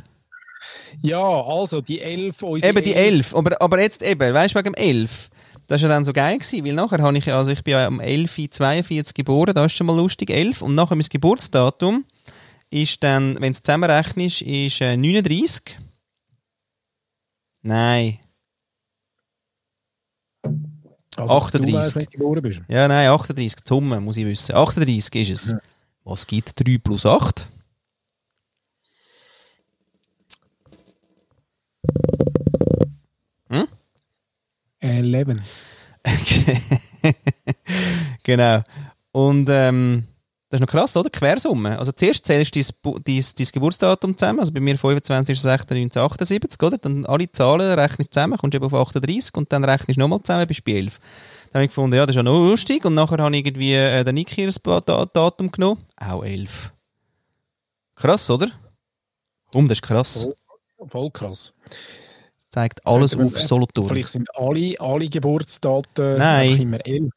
Ja, also die elf, Eben die 11. Aber, aber jetzt eben, weißt du, wegen dem 11. Das war ja dann so geil gewesen, weil nachher habe ich, also ich bin ja am 11.42 geboren, das ist schon mal lustig, 11. Und nachher mein Geburtsdatum ist dann, wenn du es zusammenrechnest, ist äh, 39. Nein. also, 38. Du weißt, wenn du geboren bist. Ja, nein, 38. Summe, muss ich wissen. 38 ist es. Was gibt 3 plus 8? Eleven. genau. Und ähm, das ist noch krass, oder? Quersumme. Also zuerst zählst du dein, Bu- dein, dein Geburtsdatum zusammen, also bei mir 25. 1978, oder? Dann alle Zahlen rechnest du zusammen, kommst eben auf 38 und dann rechnest du nochmal zusammen, bist bei 11. Dann habe ich gefunden, ja, das ist ja noch lustig und nachher habe ich irgendwie äh, den Niki Datum genommen, auch 11. Krass, oder? Um, das ist krass. Voll krass. Das zeigt alles auf Solothurn. Vielleicht sind alle, alle Geburtsdaten Nein. immer elf.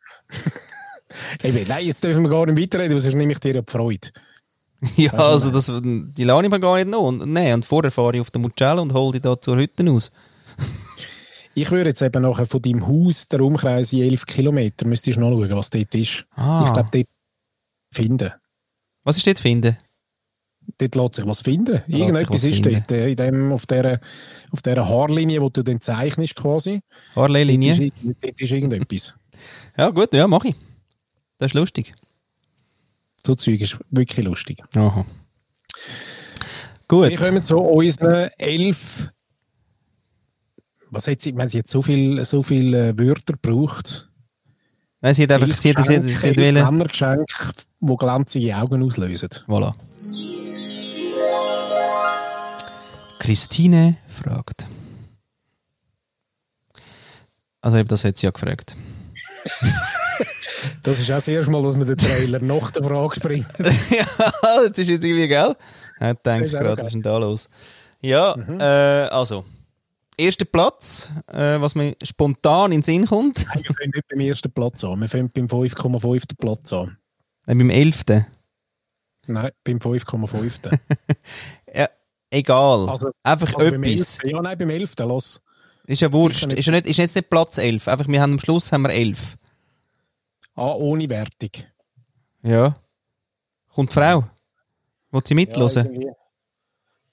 Eben, nein, jetzt dürfen wir gar nicht weiterreden, sonst nehme ich dir ja die Freude. Ja, also das, die lasse ich mir gar nicht noch. Und, nee, und vorher fahre ich auf den Mugello und hole die da zur Hütte aus. Ich würde jetzt eben nachher von deinem Haus, der Umkreis in elf Kilometer, müsstest du nachschauen, was dort ist. Ah. Ich glaube, dort finden. Was ist dort finden? Dort lässt sich was finden. Irgendetwas was ist finden. dort, äh, in dem, auf dieser auf dieser Haarlinie, die du dann zeichnest quasi. Dort Harley-Linie? ist, dort ist irgendetwas. Ja, gut, ja, mache ich. Das ist lustig. So Zeug ist wirklich lustig. Aha. Gut. Wir kommen zu unseren elf. Was hat sie? Ich meine, sie hat so viel, so viel äh, Wörter gebraucht. Nein, sie hat einfach, sie hat, sie hat, sie hat, elf wollen- Männergeschenke, die glänzige Augen auslösen. Voilà. Christine fragt. Also eben, das hat sie ja gefragt. Das ist auch das erste Mal, dass man den Trailer nach der Frage springt. ja, das ist jetzt irgendwie geil. Ja, denke ich Ist auch gerade, was ist denn da los? Ja, äh, also. Erster Platz, äh, was mir spontan in den Sinn kommt. Nein, wir fangen nicht beim ersten Platz an. Wir fangen beim 5,5. Platz an. Nein, beim 11. Nein, beim 5,5. Ja, egal. Also- Einfach Also etwas. 11. Ja, nein, beim 11. Los. Ist ja wurscht. Ist, ja nicht, ist jetzt nicht Platz 11. Einfach, wir haben am Schluss haben wir 11. Ah, ohne Wertung. Ja. Kommt die Frau? Will sie Ja, mitlosen? irgendwie.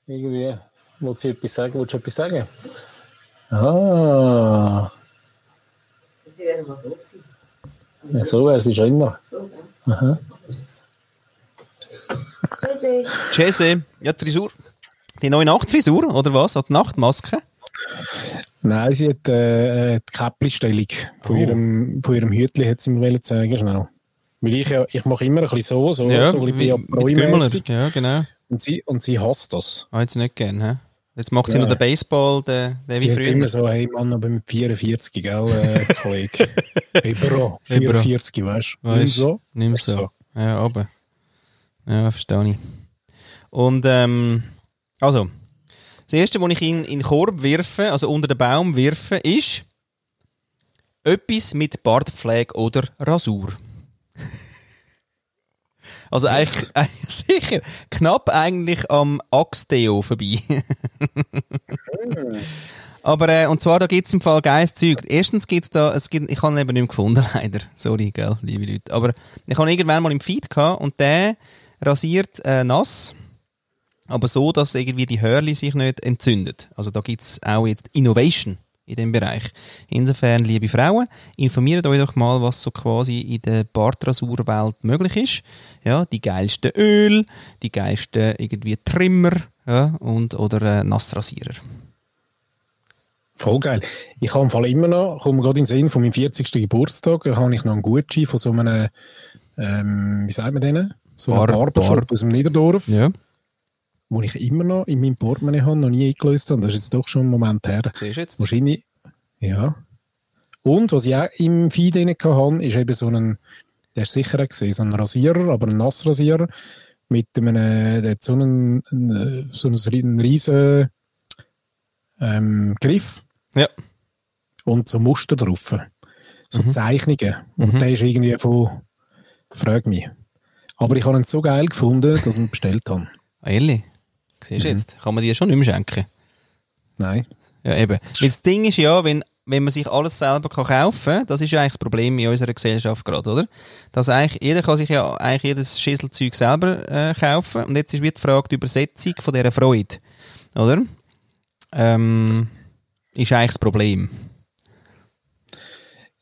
Irgendwie. Wollt sie etwas sagen? Willst du etwas sagen? Ah, Die wären mal so gewesen. ja, so wäre sie schon immer. So, gell? Aha. Tschüssi. Jesse, ja, die Frisur. Die neue Nachtfrisur, oder was? Hat die Nachtmaske? Nein, sie hat äh, äh, die Käppli-Stellung von, Oh. ihrem, von ihrem Hütli hat sie mir zeigen schnell. Weil ich, ja, ich mache immer ein bisschen so, so, ja, so ein bisschen mit. Ja, genau. Und sie, und sie hasst das. Ah, jetzt nicht gern, hä? Jetzt macht sie Ja. noch den Baseball, den, den Sie wie früher. immer so, hey Mann, aber mit 44, gell, äh, Kollege. Überall, Überall. 44, weißt du? Weißt, Nicht so? Nicht mehr Ist so. so. Ja, aber. Ja, verstehe ich. Und, ähm, also, das erste, was ich in, in den Korb wirfe, also unter den Baum wirfe, ist etwas mit Bartpflege oder Rasur. Also eigentlich, eigentlich sicher, knapp eigentlich am Axteo vorbei. Aber, äh, und zwar, da gibt es im Fall geiles Zeug. Erstens gibt es da, es gibt, ich habe ihn eben nicht mehr gefunden, leider. Sorry, gell, liebe Leute. Aber ich habe ihn irgendwann mal im Feed gehabt und der rasiert äh, nass, aber so, dass irgendwie die Hörli sich nicht entzündet. Also da gibt es auch jetzt Innovation in dem Bereich. Insofern, liebe Frauen, informiert euch doch mal, was so quasi in der Bartrasurwelt möglich ist. Ja, die geilsten Öl, die geilsten irgendwie Trimmer ja, und, oder äh, Nassrasierer. Voll geil. Ich habe im Fall immer noch, komme gerade in den Sinn, von meinem 40. Geburtstag, da habe ich noch einen Gutschein von so einem, ähm, wie sagt man denen? So einem Bar- Barbershop Bar- aus dem Niederdorf, Ja, wo ich immer noch in meinem Portemonnaie habe, noch nie eingelöst habe. Das ist jetzt doch schon ein Moment her. siehst du jetzt? Wahrscheinlich, ja. Und was ich auch im Feed hatte, ist eben so ein, der ist sicher gesehen, so ein Rasierer, aber ein Nassrasierer mit einem, der hat so einen, so einen riesen ähm, Griff Ja. und so Muster drauf. So Mhm. Zeichnungen. Und Mhm. der ist irgendwie von, frag mich. Aber ich habe ihn so geil gefunden, dass ich ihn bestellt habe. Ehrlich? Siehst du Mhm. jetzt? Kann man die schon nicht mehr schenken? Nein. Ja, eben. Weil das Ding ist ja, wenn, wenn man sich alles selber kann kaufen kann, das ist ja eigentlich das Problem in unserer Gesellschaft gerade, oder? Dass eigentlich, jeder kann sich ja eigentlich jedes Schüsselzeug selber äh, kaufen. Und jetzt ist wieder die Frage, die Übersetzung von dieser Freude, oder? Ähm, ist eigentlich das Problem.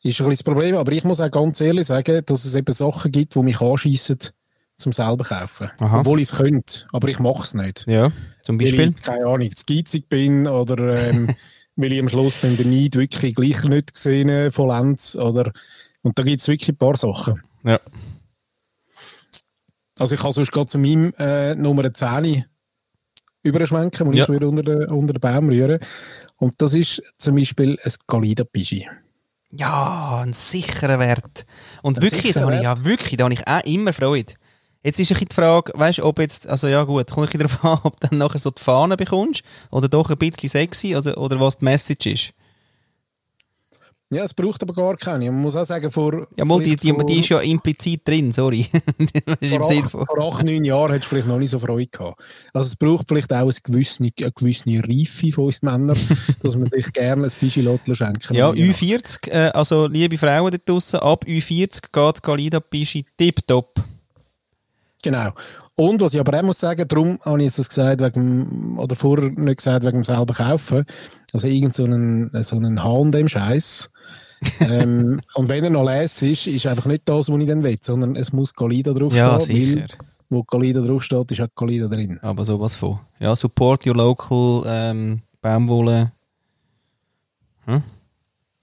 Ist ein bisschen das Problem, aber ich muss auch ganz ehrlich sagen, dass es eben Sachen gibt, die mich anschiessen, zum selber kaufen. Aha. Obwohl ich es könnte, aber ich mache es nicht. Ja, zum Weil Beispiel. ich, keine Ahnung, zu geizig bin oder ähm, weil ich am Schluss dann den Neid wirklich gleich nicht gesehen äh, vollends. Oder, und da gibt es wirklich ein paar Sachen. Ja. Also ich kann sonst gerade zu meinem äh, Nummer 10 überschwenken, wo Ja. ich würde unter den, unter den Baum rühren. Und das ist zum Beispiel ein Galida-Pischi. Ja, ein sicherer Wert. Und Ein wirklich, da habe ich, ja, wirklich, da habe ich auch immer Freude. Jetzt ist ein bisschen die Frage, weißt ob jetzt, also ja gut, kommt ein bisschen darauf an, ob du dann nachher so die Fahne bekommst oder doch ein bisschen sexy also, oder was die Message ist. Ja, es braucht aber gar keine. Man muss auch sagen, vor, Ja, mal, die, die, vor, die ist ja implizit drin, sorry. vor, acht, vor acht, neun Jahren hättest du vielleicht noch nicht so Freude gehabt. Also es braucht vielleicht auch eine gewisse, eine gewisse Reife von uns Männern, dass man sich gerne ein Pischi schenken Ja, will. Ü40, äh, also liebe Frauen da draussen, ab Ü40 geht Galida Pischi tipptopp. Genau. Und was ich aber auch muss sagen, darum habe ich das gesagt, wegen, oder vorher nicht gesagt, wegen dem selber kaufen. Also irgend so einen, so einen Hahn dem Scheiß. ähm, und wenn er noch les ist, ist einfach nicht das, was ich dann will, sondern es muss Galida draufstehen. Ja, weil sicher. Wo Galida draufsteht, ist auch Galida drin. Aber sowas von. Ja, support your local ähm, Baumwolle.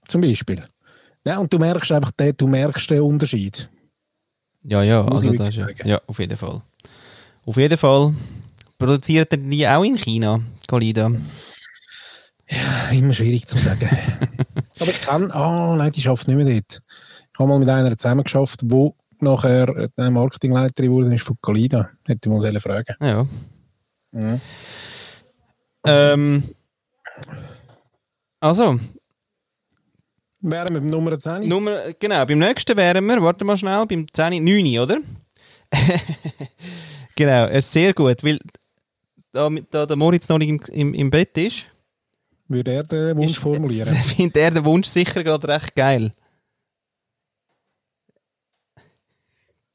Zum Beispiel. Ja, und du merkst einfach den, du merkst den Unterschied. Ja, ja, Muss also das ist ja, ja, auf jeden Fall. Auf jeden Fall. Produziert er die auch in China, Galida? Immer schwierig zu sagen. Aber ich kann, ah, nein, die schafft nicht mehr dort. Ich habe mal mit einer zusammen geschafft, wo nachher eine Marketingleiterin wurde, ist von Galida. Hätte ich mal sollen fragen. Ja. Mhm. Ähm, also, Wären wir beim Nummer 10? Nummer, genau, beim nächsten wären wir, warte mal schnell, beim 10, 9, oder? genau, ist sehr gut, weil da, da der Moritz noch nicht im, im, im Bett ist, Würde er den Wunsch ist- formulieren? findet er den Wunsch sicher gerade recht geil.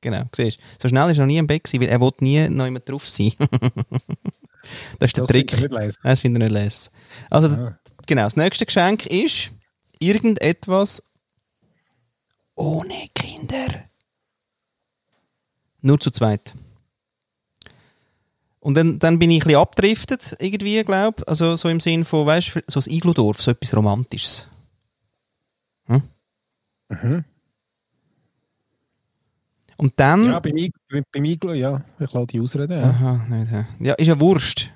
Genau, siehst du. So schnell ist er noch nie im Bett gewesen, weil er will nie noch immer drauf sein. das ist der Das Trick. lesen. Nein, das finde ich nicht les. Also, Ah. genau, das nächste Geschenk ist irgendetwas ohne Kinder. Nur zu zweit. Und dann, dann bin ich ein bisschen abgedriftet, irgendwie, glaube Also so im Sinn von, weißt du, so ein Igludorf, so etwas Romantisches. Mhm. Und dann... Ja, beim, beim Iglo, ja, ich lasse die ausreden. Ja. Aha, nicht, ja, ist ja Wurst.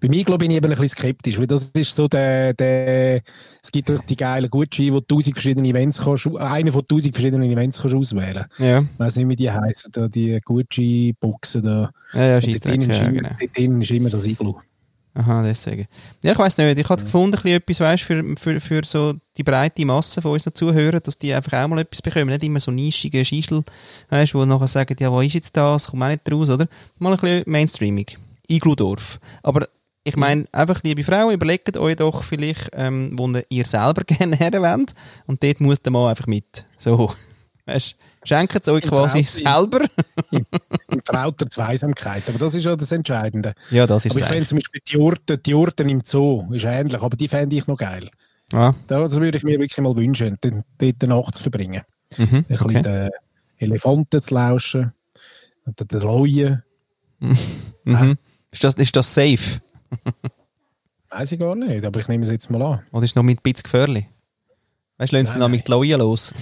Beim Iglo bin ich eben ein bisschen skeptisch, weil das ist so der, der es gibt doch die geilen Gutscheine, wo du tausend verschiedene Events kannst, einen von tausend verschiedenen Events kannst auswählen. Ja, Ich weiss nicht, wie die heißen, da, die Gutschein-Boxen da. ja, ja Und dort ist, ja, genau. dort drinnen ist immer das Iglo. Aha, deswegen. Ja, ich weiss nicht. Ich hatte gefunden, ein etwas, weißt, für, für, für so die breite Masse von unseren Zuhörern, dass die einfach auch mal etwas bekommen. Nicht immer so nischige Schischel, weißt, wo nachher sagen, ja, wo ist jetzt das? Kommt auch nicht raus, oder? Mal ein bisschen Mainstreaming. Igludorf. Aber ich meine, einfach, liebe Frauen, überlegt euch doch vielleicht, ähm, wo ihr selber gerne her wollt. Und dort muss der Mann einfach mit. So. Weißt, schenkt es euch Im quasi Traum- selber. In trauter Zweisamkeit. Aber das ist ja das Entscheidende. ja, das ist Aber ich fände zum Beispiel die Jurten, die Jurten im Zoo ist ähnlich, aber die fände ich noch geil. Ah, Das würde ich mir wirklich mal wünschen, den- dort eine Nacht zu verbringen. mhm, Ein bisschen okay. den Elefanten zu lauschen, den Leuen. Mhm. Ist, das, ist das safe? Weiß ich gar nicht, aber ich nehme es jetzt mal an. Oder ist noch mit ein bisschen gefährlich? Weißt du, lassen sie mit die Leuen los.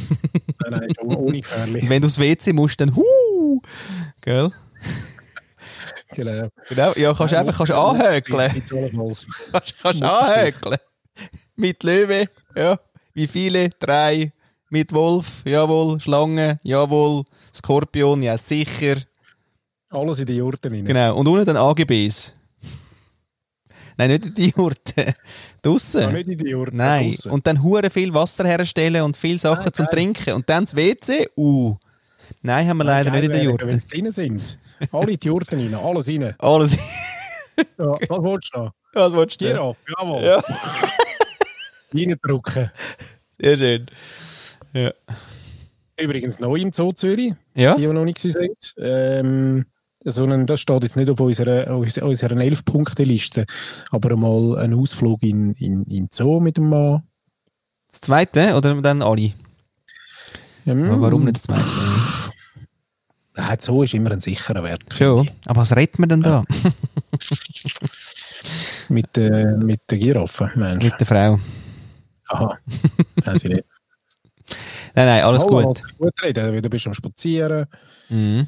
Nein, nein, schon ohne gefährlich. Wenn du aufs WC musst, dann hu! Gell? Genau. Genau, ja, kannst du einfach kannst anhökeln. Kannst, kannst anhökeln. Mit Löwe, ja. Wie viele? Drei. Mit Wolf, jawohl. Schlange, jawohl. Skorpion, ja sicher. Alles in die Jurten rein. Genau. Und unten dann AGBs. Nein, nicht in die Jurte. Ja, Draussen. nicht in die Jurte. Nein. draussen. Und dann hure viel Wasser herstellen und viel Sachen Nein, zum geil. Trinken. Und dann das WC. Uh. Nein, haben wir leider Geil nicht in der wäre, Jurte. Wenn sie drin sind. Alle in die Jurten rein, alles rein. Alles. Ja, was willst du noch? Was willst du? Giraffe, jawohl. Ja. Reindrücken. Sehr schön. Ja. Übrigens neu im Zoo Zürich, Ja? die wir noch nicht gesehen sind. Ähm, sondern das steht jetzt nicht auf unserer, unserer 11-Punkte-Liste, aber mal ein Ausflug in, in, in Zoo mit dem Mann. Das zweite oder dann alle? Ähm, warum nicht das zweite? Nein, Zoo ist immer ein sicherer Wert. Schon. Aber was redet man denn da? Mit, äh, mit der Giraffe, Mensch. Mit der Frau. Aha, weiß ich nicht. Nein, nein, alles Hallo, gut. lass Gut reden, du bist am Spazieren. Mhm.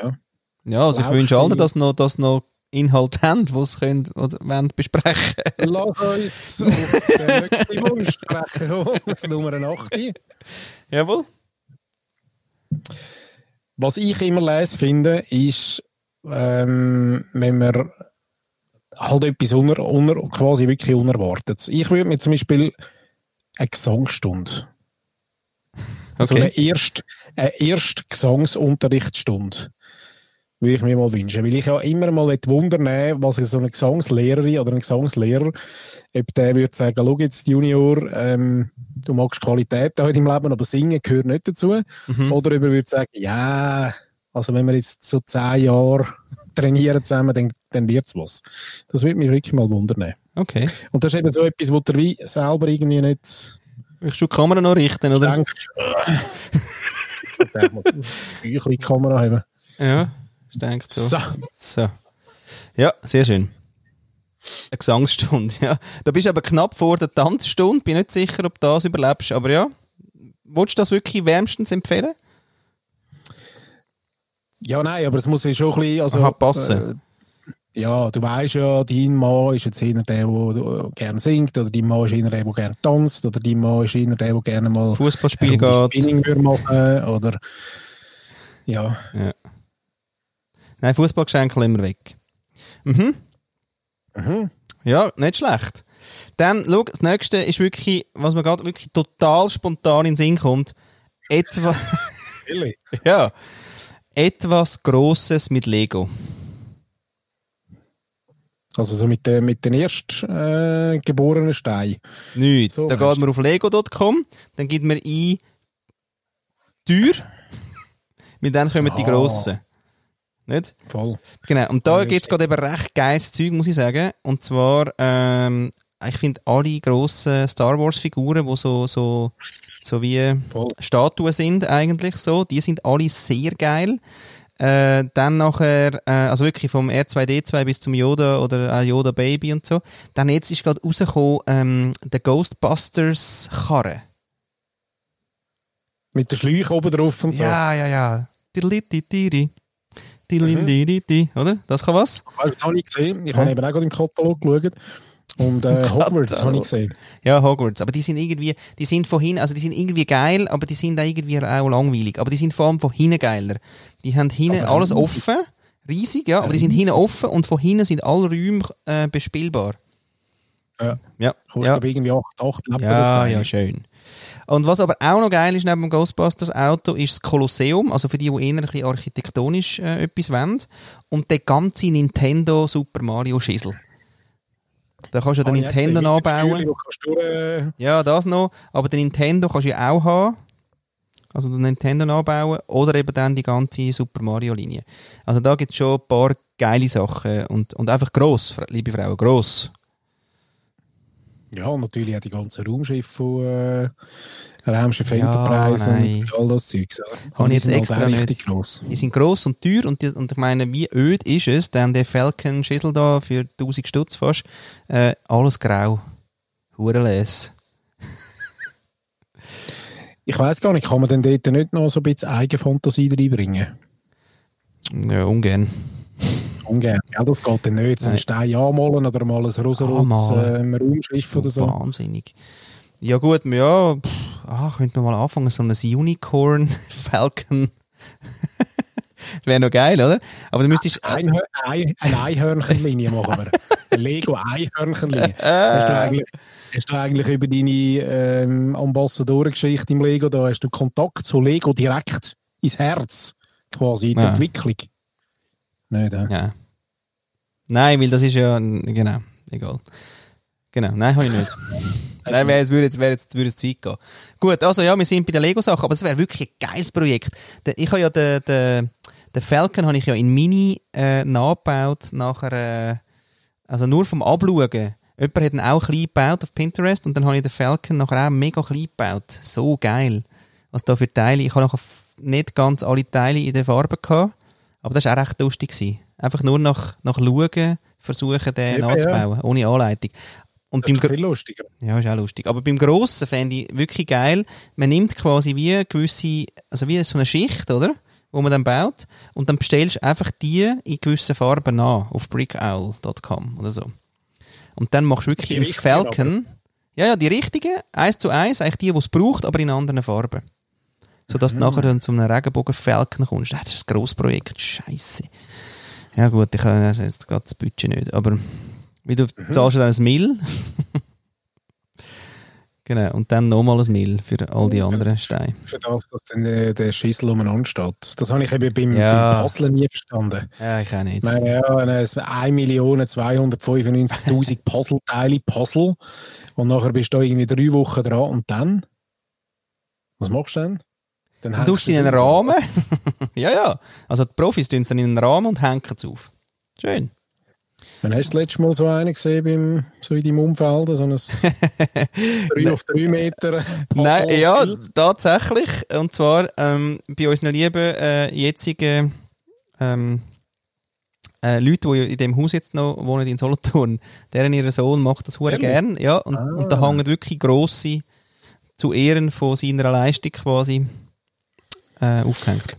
Ja. Ja, also ich wünsche allen, dass noch, dass noch Inhalt haben, die sie können oder wollen besprechen. Lass uns auf den Wunsch sprechen das Nummer 8. Jawohl. Was ich immer lese finde, ist, ähm, wenn man halt etwas unter, unter, quasi wirklich unerwartet. Ich würde mir zum Beispiel eine Gesangsstunde, so eine Okay. erste, eine erste Gesangsunterrichtsstunde würde ich mir mal wünschen. Weil ich ja immer mal wundern was so eine Gesangslehrerin oder ein Gesangslehrer, ob der würde sagen, schau jetzt Junior, ähm, du magst Qualität in deinem Leben, aber Singen gehört nicht dazu. Mhm. Oder über würde sagen, ja, also wenn wir jetzt so zehn Jahre trainieren zusammen, dann, dann wird es was. Das würde mich wirklich mal wundern. Okay. Und das ist eben so etwas, wo du wie selber irgendwie nicht Ich schon die Kamera noch richten, oder? denkst. ich denke Büchlein in die Kamera haben. Ja, ich denke so. So. So. Ja, sehr schön. Eine Gesangsstunde, ja. Da bist du aber knapp vor der Tanzstunde. Bin nicht sicher, ob du das überlebst. Aber ja, willst du das wirklich wärmstens empfehlen? Ja, nein, aber es muss ja schon ein bisschen. Also, Aha, passen. Äh, ja, du weißt ja, dein Mann ist jetzt eher der, der gerne singt, oder dein Mann ist eher der, der gerne tanzt, oder dein Mann ist eher der, der gerne mal Fußballspiel geht. Spinning machen, oder ja. Nein, Fußballgeschenke immer weg. Mhm. Mhm. Ja, nicht schlecht. Dann, schau, das nächste ist wirklich, was mir gerade wirklich total spontan in den Sinn kommt. Etwa, Really? ja, etwas Grosses mit Lego. Also so mit, den mit den erst äh, geborenen Steinen. Nichts. So da geht man auf lego.com, dann gibt man ein Tür, mit dann kommen die Ah. grossen. Nicht? Voll. Genau. Und da gibt es gerade eben recht geiles Zeug, muss ich sagen. Und zwar, ähm, ich finde alle grossen Star Wars-Figuren, die so, so, so wie Voll. Statuen sind, eigentlich so, die sind alle sehr geil. Äh, dann nachher, äh, also wirklich vom R2D2 bis zum Yoda oder auch Yoda Baby und so. Dann jetzt ist gerade rausgekommen, ähm, der Ghostbusters Karre. Mit den Schläuchen oben drauf und so. Ja, ja, ja. Tiddelititiri. Tiddelindididi. Oder? Das kann was? Das habe ich gesehen. Ich habe eben auch gerade im Katalog geschaut. Und äh, Hogwarts habe ich gesehen. Ja, Hogwarts. Aber die sind irgendwie, die sind von hinten, also die sind irgendwie geil, aber die sind auch irgendwie auch langweilig. Aber die sind vor allem von hinten geiler. Die haben hinten Aber alles riesig. offen. Riesig, ja. Aber die sind Riesig. hinten offen und von hinten sind alle Räume äh, bespielbar. Ja. Ja. Kostet Ja. irgendwie 8, 8 Leppen das Ja, ja, schön. Und was aber auch noch geil ist neben dem Ghostbusters Auto, ist das Kolosseum. Also für die, die eher ein bisschen architektonisch äh, etwas wollen. Und der ganze Nintendo Super Mario Schissel. Da kannst du den Nintendo gesehen, mit den. Türen, wo kannst du durch- Ja, das noch. Aber den Nintendo kannst du ja auch haben. Also den Nintendo nachbauen. Oder eben dann die ganze Super Mario-Linie. Also da gibt es schon ein paar geile Sachen. Und, und einfach gross, liebe Frauen, gross. Ja, und natürlich auch die ganzen Raumschiffe von äh, Raumschiff Ja, Enterprise nein. und all das Zeugs. Habe ich die jetzt sind halt extra nicht. gross. Die sind gross und teuer. Und, die, und ich meine, wie öd ist es, denn der Falcon-Schissel da für 1000 Stutz fast, äh, alles grau. Hurenles. Ich weiß gar nicht, kann man denn dort nicht noch so ein bisschen Eigenfantasie reinbringen? Ja, ungern. Ungern. Ja, das geht dann nicht. So einen. Stein anmalen oder mal ein rosarotes ähm, Raumschiff oder so. Wahnsinnig. Ja gut, ja, pff, ah, könnte man mal anfangen, so ein Unicorn Falcon. wäre noch geil, oder? Aber du müsstest... Ein, ein, eine Einhörnchenlinie machen wir. Ein Lego Einhörnchen. hast, du eigentlich, hast du eigentlich über deine ähm, Ambassadorengeschichte im Lego da, hast du Kontakt zu Lego direkt ins Herz, quasi in der Ja. Entwicklung? Nicht, äh? Ja. Nein, weil das ist ja. Genau, egal. Genau, nein, habe ich nicht. nein, wär, es würde jetzt, wär jetzt, würde zu weit gehen. Gut, also ja, wir sind bei der Lego-Sache, aber es wäre wirklich ein geiles Projekt. Ich habe ja den, den, den Falcon habe ich ja in Mini äh, nachgebaut, nachher, äh, also nur vom Abschauen. Jemand hat ihn auch klein gebaut auf Pinterest und dann habe ich den Falcon nachher auch mega klein gebaut. So geil. Was da für Teile. Ich habe nachher nicht ganz alle Teile in der Farbe gehabt, aber das war auch recht lustig. Gewesen. Einfach nur nach, nach Schauen versuchen, den Eben, nachzubauen, ohne Anleitung. Und Das ist viel lustiger. ja, ist auch lustig. Aber beim Grossen fände ich wirklich geil. Man nimmt quasi wie eine gewisse, also wie so eine Schicht, oder? Wo man dann baut. Und dann bestellst du einfach die in gewissen Farben an auf brickowl.com oder so. Und dann machst du wirklich im Falcon. Ja, ja, die richtigen, eins zu eins, eigentlich die, die es braucht, aber in anderen Farben. Sodass du nachher dann zu einem Regenbogen Falcon kommst. Das ist ein grosses Projekt. Scheiße. Ja, gut, ich kann also jetzt geht das Budget nicht. Aber wie du zahlst du dann ein Mill. genau, und dann nochmal ein Mill für all die anderen Steine. Für das, dass dann äh, der Schüssel umeinander steht. Das habe ich eben beim, Ja. beim Puzzle nie verstanden. Ja, ich auch nicht. Ich meine, ja, eine 1.295.000 Puzzleteile Puzzle und nachher bist du irgendwie drei Wochen dran und dann? Was machst du dann? Dann Du tust sie in einen Rahmen. ja, ja. Also die Profis tun es dann in einen Rahmen und hängen es auf. Schön. Wann hast du das letzte Mal so einen gesehen, beim, so in deinem Umfeld? So ein 3 auf 3 Meter? Nein, ja, tatsächlich. Und zwar ähm, bei unseren lieben äh, jetzigen ähm, äh, Leute, die in dem Haus jetzt noch wohnen in Solothurn, deren ihr Sohn macht das hure gern. Ja, und, Ah. und da hängen wirklich grosse zu Ehren von seiner Leistung quasi äh, aufgehängt.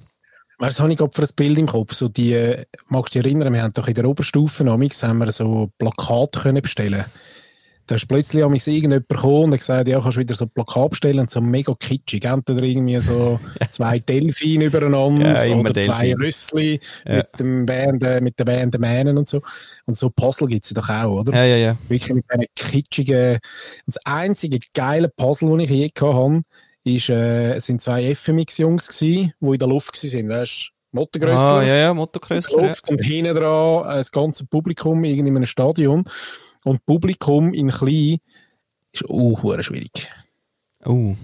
Du, habe ich gerade für ein Bild im Kopf. So die, äh, magst du dich erinnern, wir haben doch in der Oberstufe amigs haben wir so Plakate können bestellen. Da ist plötzlich amigs irgendjemand gekommen und hat gesagt, ja, kannst du wieder so Plakat bestellen und so mega kitschig. Entweder irgendwie so zwei Delfine übereinander Ja, oder zwei. Rössli Ja. mit, dem wehenden, mit den wehenden Mähnen und so. Und so Puzzle gibt es doch auch, oder? Ja, ja, ja. Wirklich mit diesen kitschigen... Das einzige geile Puzzle, das ich je hatte, ist, äh, es sind zwei FMX-Jungs gewesen, die in der Luft waren. Weißt du, Mottengrössler Ah, ja, ja, der Ja. Luft und hinten dran äh, das ganze Publikum irgendwie in einem Stadion. Und Publikum in klein ist auch schwierig. Oh.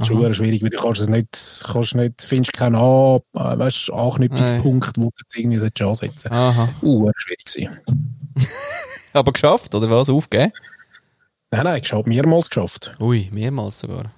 Ist Aha. hure schwierig, weil du kannst es nicht, kannst nicht, findest keinen An, äh, weißt, Anknüpfungspunkt, wo du jetzt irgendwie ansetzen Aha. solltest. Uh, schwierig gewesen. Aber geschafft, oder was? Aufgeben? Nein, nein, ich habe mehrmals geschafft. Ui, mehrmals sogar.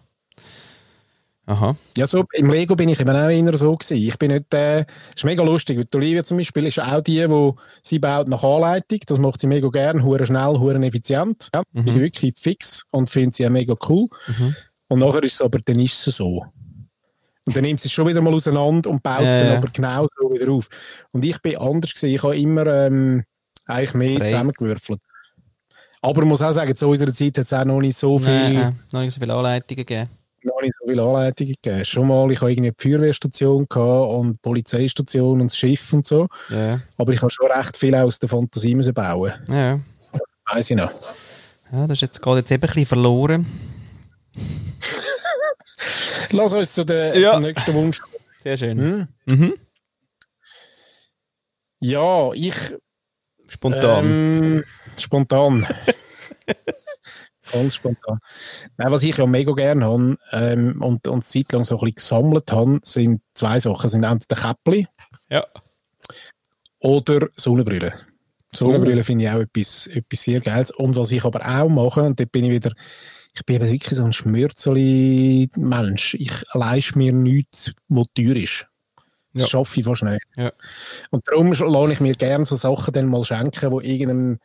Aha. Ja, so, im Lego bin ich eben auch immer so gewesen. Ich bin nicht das ist mega lustig, weil die Olivia zum Beispiel ist auch die, die sie baut nach Anleitung. Das macht sie mega gern, hure schnell, hure effizient. Ja, Mhm. Ist sie wirklich fix und findet sie auch mega cool. Mhm. Und nachher ist es aber, dann ist es so. Und dann nimmt sie es schon wieder mal auseinander und baut es Ja, dann aber genau so wieder auf. Und ich bin anders gewesen. Ich habe immer ähm, eigentlich mehr Frei. zusammengewürfelt. Aber ich muss auch sagen, zu unserer Zeit hat es auch noch nicht so viel Nein, nein, noch nicht so viele Anleitungen gegeben. Noch nicht so viele Anleitungen gegeben. Schon mal, ich habe irgendwie die Feuerwehrstation gehabt und die Polizeistation und das Schiff und so. Ja, Aber ich habe schon recht viel aus der Fantasie müssen bauen. ja. Weiss ich noch. Ja, das ist jetzt gerade jetzt eben ein bisschen verloren. Lass uns zu der, Ja. zum nächsten Wunsch kommen. Sehr schön. Hm? Mhm. Ja, ich. Spontan. Ähm, spontan. Ganz spontan. Nein, was ich ja mega gerne habe ähm, und, und Zeit lang so ein bisschen gesammelt habe, sind zwei Sachen. Sind entweder Käppli ja. oder Sonnenbrille. Sonnenbrille finde ich auch etwas, etwas sehr Geiles. Und was ich aber auch mache, und dort bin ich wieder, ich bin eben wirklich so ein Schmürzeli-Mensch. Ich leiste mir nichts, was teuer ist. Das Ja. schaffe ich fast nicht. Ja. Und darum lasse ich mir gerne so Sachen dann mal schenken, die irgendeinen,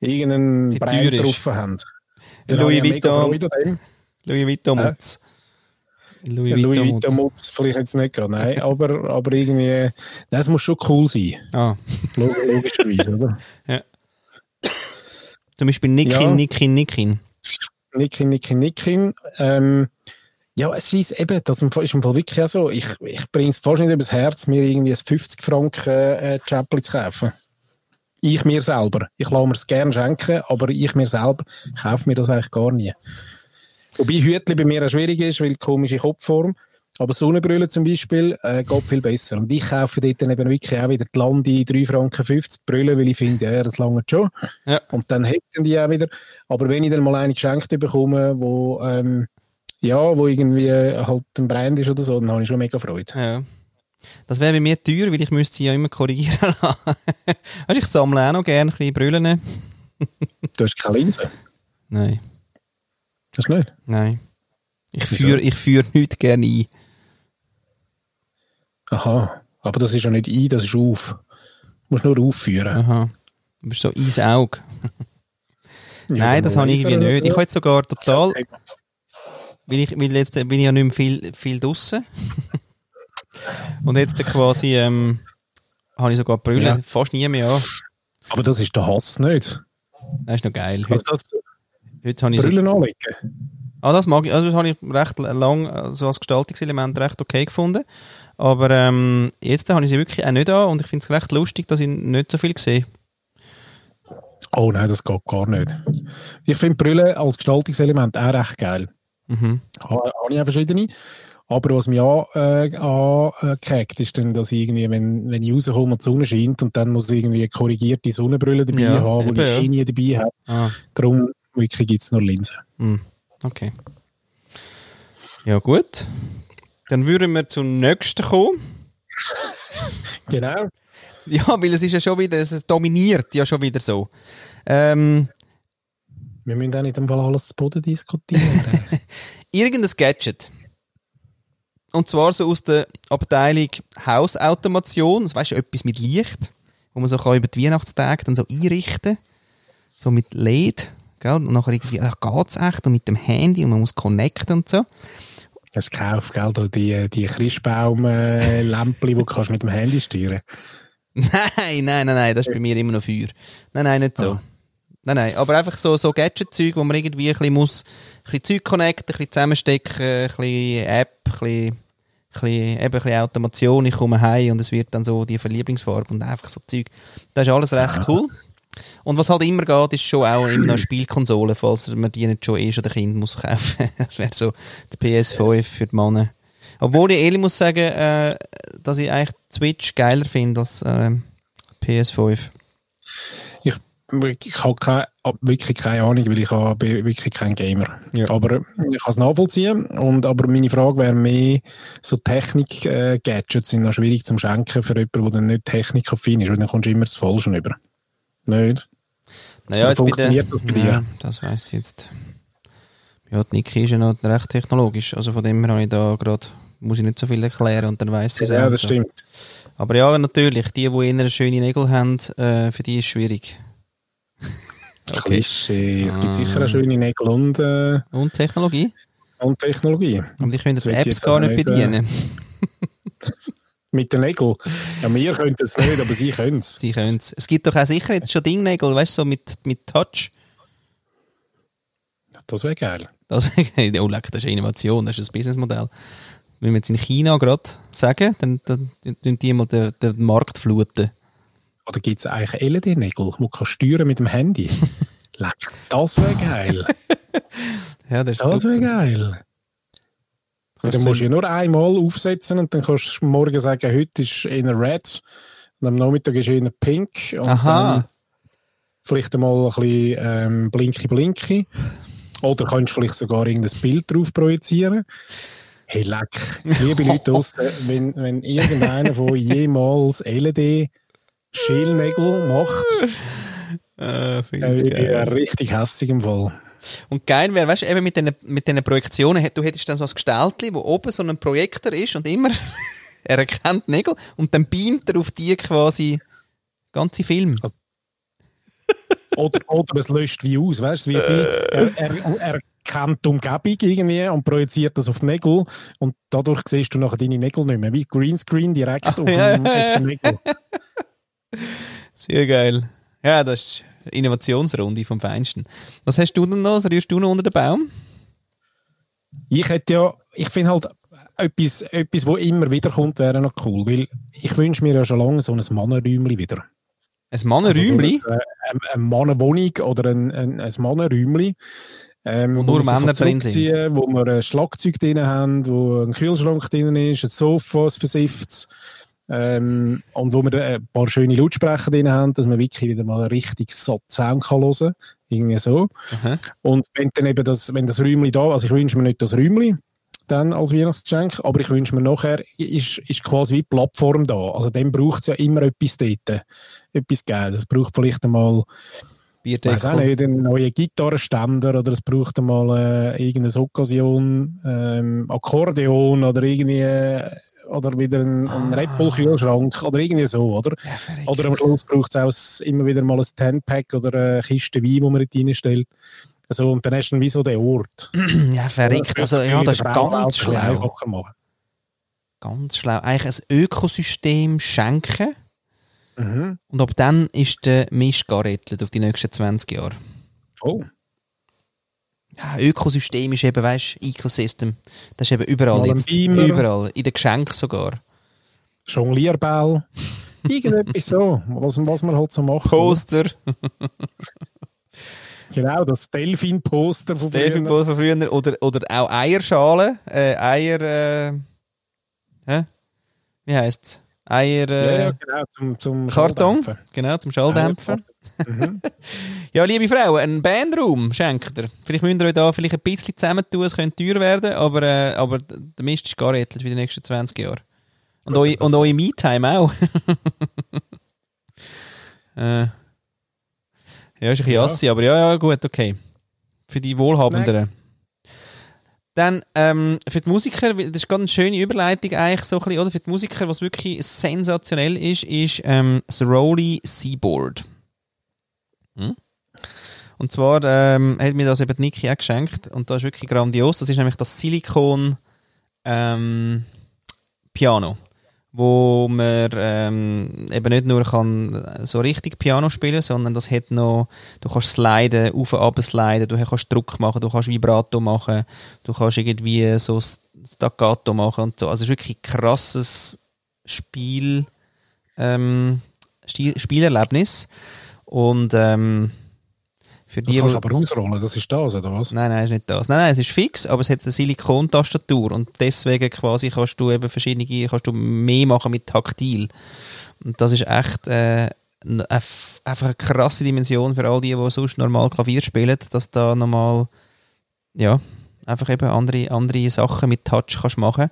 irgendeinen Brand drauf haben. Der habe Louis Vuitton. Louis Vuitton? Mutz. Louis Vuitton Mutz. Mutz, vielleicht jetzt nicht gerade, nein, aber, aber irgendwie, das muss schon cool sein. Ah. Log- Logischerweise, oder? Zum Beispiel Nikin, Ja. Nikin, Nikin. Nikin, Nikin, Nikin. Ähm, ja, es ist eben, das ist im Fall wirklich auch so. Ich, ich bringe es fast nicht übers Herz, mir irgendwie ein 50 Franken äh, Chapel zu kaufen. Ich mir selber. Ich lasse mir es gerne schenken, aber ich mir selber kaufe mir das eigentlich gar nie. Wobei Hütli bei mir auch schwierig ist, weil komische Kopfform. Aber Sonnenbrille zum Beispiel äh, geht viel besser. Und ich kaufe dort dann eben wirklich auch wieder die Landi 3,50 Franken Brille, weil ich finde, ja, das lange schon. Ja. Und dann hätten die auch wieder. Aber wenn ich dann mal eine geschenkt bekomme, wo, ähm, ja, wo irgendwie halt ein Brand ist oder so, dann habe ich schon mega Freude. Ja. Das wäre bei mir teuer, weil ich müsste sie ja immer korrigieren lassen. weißt, du, ich sammle auch noch gerne ein bisschen Brillen. Du hast keine Linse? Nein, Das nicht? nein. Ich führe ich führ nichts gerne ein. Aha. Aber das ist ja nicht ein, das ist auf. Du musst nur aufführen. Aha. Du bist so ins Auge. Ja, Nein, das habe ich irgendwie nicht. Ich habe jetzt sogar total, weil ich, weil jetzt bin ich ja nicht mehr viel, viel draussen. Und jetzt quasi ähm, habe ich sogar Brille Ja. fast nie mehr an. Aber das ist der Hass nicht. Das ist noch geil. Also Heute, das heute habe ich so, Brillen anlegen. ah, das mag ich, also das habe ich recht lang also als Gestaltungselement recht okay gefunden. Aber ähm, jetzt habe ich sie wirklich auch nicht an und ich finde es recht lustig, dass ich nicht so viel sehe. Oh nein, das geht gar nicht. Ich finde Brille als Gestaltungselement auch recht geil. Mhm. Ha- Habe ich auch verschiedene. Aber was mich auch äh, angekickt ist, dann, dass ich irgendwie, wenn, wenn ich rauskomme und die Sonne scheint und dann muss ich irgendwie korrigierte Sonnenbrille dabei Ja, haben, die ich ja. eh nie dabei habe. Ah, Darum wirklich gibt es nur Linsen. hm. Okay. Ja, gut. Dann würden wir zum nächsten kommen. Genau. Ja, weil es ist ja schon wieder, es dominiert ja schon wieder so. Ähm, Wir müssen auch nicht im Fall alles zu Boden diskutieren. irgendein Gadget. Und zwar so aus der Abteilung Hausautomation. Das weißt du, etwas mit Licht, wo man so kann über die Weihnachtstage dann so einrichten So mit LED. Gell? Und nachher irgendwie, ach, geht's echt? Und mit dem Handy und man muss connecten und so. Du gekauft, gell? Da die, die Christbaum-Lämpchen, die du kannst mit dem Handy steuern Nein, nein, nein, nein, das ist bei mir immer noch Feuer. Nein, nein, nicht so. Nein, nein, aber einfach so, so Gadget-Zeug, wo man irgendwie ein bisschen muss, ein bisschen Zeug connecten, ein bisschen zusammenstecken, ein bisschen App, ein bisschen, bisschen, eben ein bisschen Automation, ich komme heim und es wird dann so die Verlieblingsfarbe und einfach so Zeug. Das ist alles recht cool. Und was halt immer geht, ist schon auch immer noch Spielkonsole, falls man die nicht schon eh schon der Kind muss kaufen. das wäre so die PS5 für die Männer. Obwohl ich ehrlich muss sagen, äh, dass ich eigentlich Switch geiler finde als äh, PS5. Ich, ich habe keine, wirklich keine Ahnung, weil ich bin wirklich kein Gamer. Ja. Aber ich kann es nachvollziehen. Und, aber meine Frage wäre mehr, so Technik-Gadgets sind noch schwierig zum Schenken für jemanden, der dann nicht technikaffin ist, weil dann kommst du immer das Falsche über. Nicht? Naja, jetzt funktioniert der- das bei dir? Ja, das weiss ich jetzt. Ja, die Niki ist ja noch recht technologisch. Also von dem her habe ich da gerade, muss ich nicht so viel erklären und dann weiss sie es Ja, das stimmt. Aber ja, natürlich, die, die eher schöne Nägel haben, äh, für die ist es schwierig. Klischee. Es gibt Ah. sicher auch schöne Nägel und, äh, Und Technologie. und Technologie. Die können Das die ich Apps gar nicht äh, bedienen. Mit den Nägeln. Ja, wir können es nicht, aber sie können es. Sie können es. Es gibt doch auch sicher jetzt schon Dingnägel, weißt du, so mit, mit Touch. Das wäre geil. Das, oh, leck, das ist eine Innovation, das ist ein Businessmodell. Wenn wir jetzt in China gerade sagen, dann, dann, dann tun die mal den, den Markt fluten. Oder gibt es eigentlich LED-Nägel, die du steuern mit dem Handy? Das wäre geil. Ja, das Das wäre geil. Dann musst du ja nur einmal aufsetzen und dann kannst du morgen sagen, heute ist in Red und am Nachmittag ist in Pink und Aha. dann vielleicht einmal ein bisschen ähm, blinky blinky oder kannst du vielleicht sogar irgendein Bild drauf projizieren. Hey, leck. Liebe Leute draussen, wenn, wenn irgendeiner von jemals LED Schälnägel macht, Äh, find's wird geil. er richtig hässig im Fall. Und geil wäre, weißt du, eben mit diesen mit den Projektionen, du hättest dann so ein Gestaltli, wo oben so ein Projektor ist und immer, er erkennt Nägel und dann beamt er auf die quasi ganze Film. Oder, oder es löscht wie aus, weißt du? wie die, er, er, er kennt die Umgebung irgendwie und projiziert das auf die Nägel und dadurch siehst du nachher deine Nägel nicht mehr. Wie Greenscreen direkt auf, ja, dem, auf den Nägel. Sehr geil. Ja, das ist eine Innovationsrunde vom Feinsten. Was hast du denn noch? Was rührst du noch unter den Baum? Ich hätte ja, ich finde halt etwas, etwas, wo immer wieder kommt, wäre noch cool, weil ich wünsche mir ja schon lange so ein Mannenräumchen wieder. Ein Mannenräumli? Also so ein, äh, eine Mannenwohnung oder ein, ein, ein Mannenräumli. Ähm, Wo nur sich Männer drin sind. Wo wir ein Schlagzeug drin haben, wo ein Kühlschrank drin ist, ein Sofa, ein versifftes. Ähm, und wo wir ein paar schöne Lautsprecher drin haben, dass man wirklich wieder mal richtig satt Sound kann hören kann. Irgendwie so. Aha. Und wenn dann eben das, wenn das Räumli da, also ich wünsche mir nicht das Räumli dann als Weihnachtsgeschenk, aber ich wünsche mir nachher, ist, ist quasi wie die Plattform da. Also dann braucht es ja immer etwas dort. Etwas Geiles. Es braucht vielleicht einmal, auch nicht, einen neuen Gitarrenständer oder es braucht einmal äh, irgendeine Occasion, ähm, Akkordeon oder irgendwie, äh, oder wieder ein, ein Ah. Red Bull Kühlschrank oder irgendwie so, oder? Ja. Oder am Schluss braucht es auch immer wieder mal ein Ten-Pack oder eine Kiste Wein, die man dort reinstellt. Also, und dann hast du dann wie so den Ort. ja, verrückt. Also, ja, das ist ganz schlau. Machen. Ganz schlau. Eigentlich ein Ökosystem schenken Mhm. und ab dann ist der Mist gerettet auf die nächsten 20 Jahre. Voll. Ja, Ökosystem ist eben, weißt du, Ecosystem. Das ist eben überall jetzt. Überall. In den Geschenken sogar. Jonglierball. Irgendetwas so, was, was man halt so macht. Poster. Genau, das Delfin-Poster von früher. Delfinpool von früher. Oder, oder auch Eierschalen. Äh, Eier. Äh, hä? Wie heisst es? Eier. Ja, Äh, ja, genau, zum, zum Karton. Genau, zum Schalldämpfer. Mhm. Ja, liebe Frauen, einen Bandraum schenkt ihr. Vielleicht müsst ihr euch da vielleicht ein bisschen zusammentun, es könnte teuer werden, aber, äh, aber der Mist ist gerettet für die nächsten 20 Jahre. Und, eu, und eure Me-Time auch. äh, ja, ist ein bisschen Ja. assi, aber ja, ja, gut, okay. Für die Wohlhabenderen. Next. Dann ähm, für die Musiker, das ist ganz eine schöne Überleitung eigentlich so ein bisschen, oder? Für die Musiker, was wirklich sensationell ist, ist ähm, das Rolly Seaboard. Hm? Und zwar ähm, hat mir das eben Niki auch geschenkt und das ist wirklich grandios. Das ist nämlich das Silikon ähm, Piano, wo man ähm, eben nicht nur kann so richtig Piano spielen, sondern das hat noch, du kannst sliden, auf und ab sliden, du kannst Druck machen, du kannst Vibrato machen, du kannst irgendwie so Staccato machen und so. Also es ist wirklich ein krasses Spiel, ähm, Spielerlebnis und ähm, für Das die, kannst du aber ausrollen, das ist das, oder was? Nein, nein, ist nicht das. Nein, nein, es ist fix, aber es hat eine Silikontastatur und deswegen quasi kannst du eben verschiedene, kannst du mehr machen mit taktil. Und das ist echt äh, einfach eine krasse Dimension für all die, die sonst normal Klavier spielen, dass da nochmal, ja, einfach eben andere, andere Sachen mit Touch kannst machen,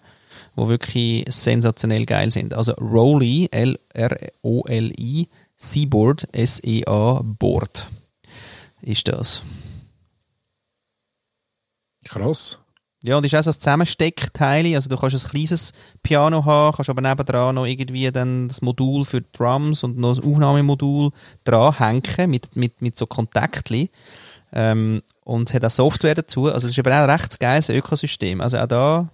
wo wirklich sensationell geil sind. Also Rolly, L-R-O-L-I, Seaboard, S-E-A, Board ist das. Krass. Ja, und ist auch so ein Zusammensteckteil. Also du kannst ein kleines Piano haben, kannst aber nebendran noch irgendwie dann das Modul für die Drums und noch das Aufnahmemodul dranhängen mit, mit, mit so Kontaktli. Ähm, und es hat auch Software dazu. Also es ist eben auch ein recht geiles Ökosystem. Also auch da...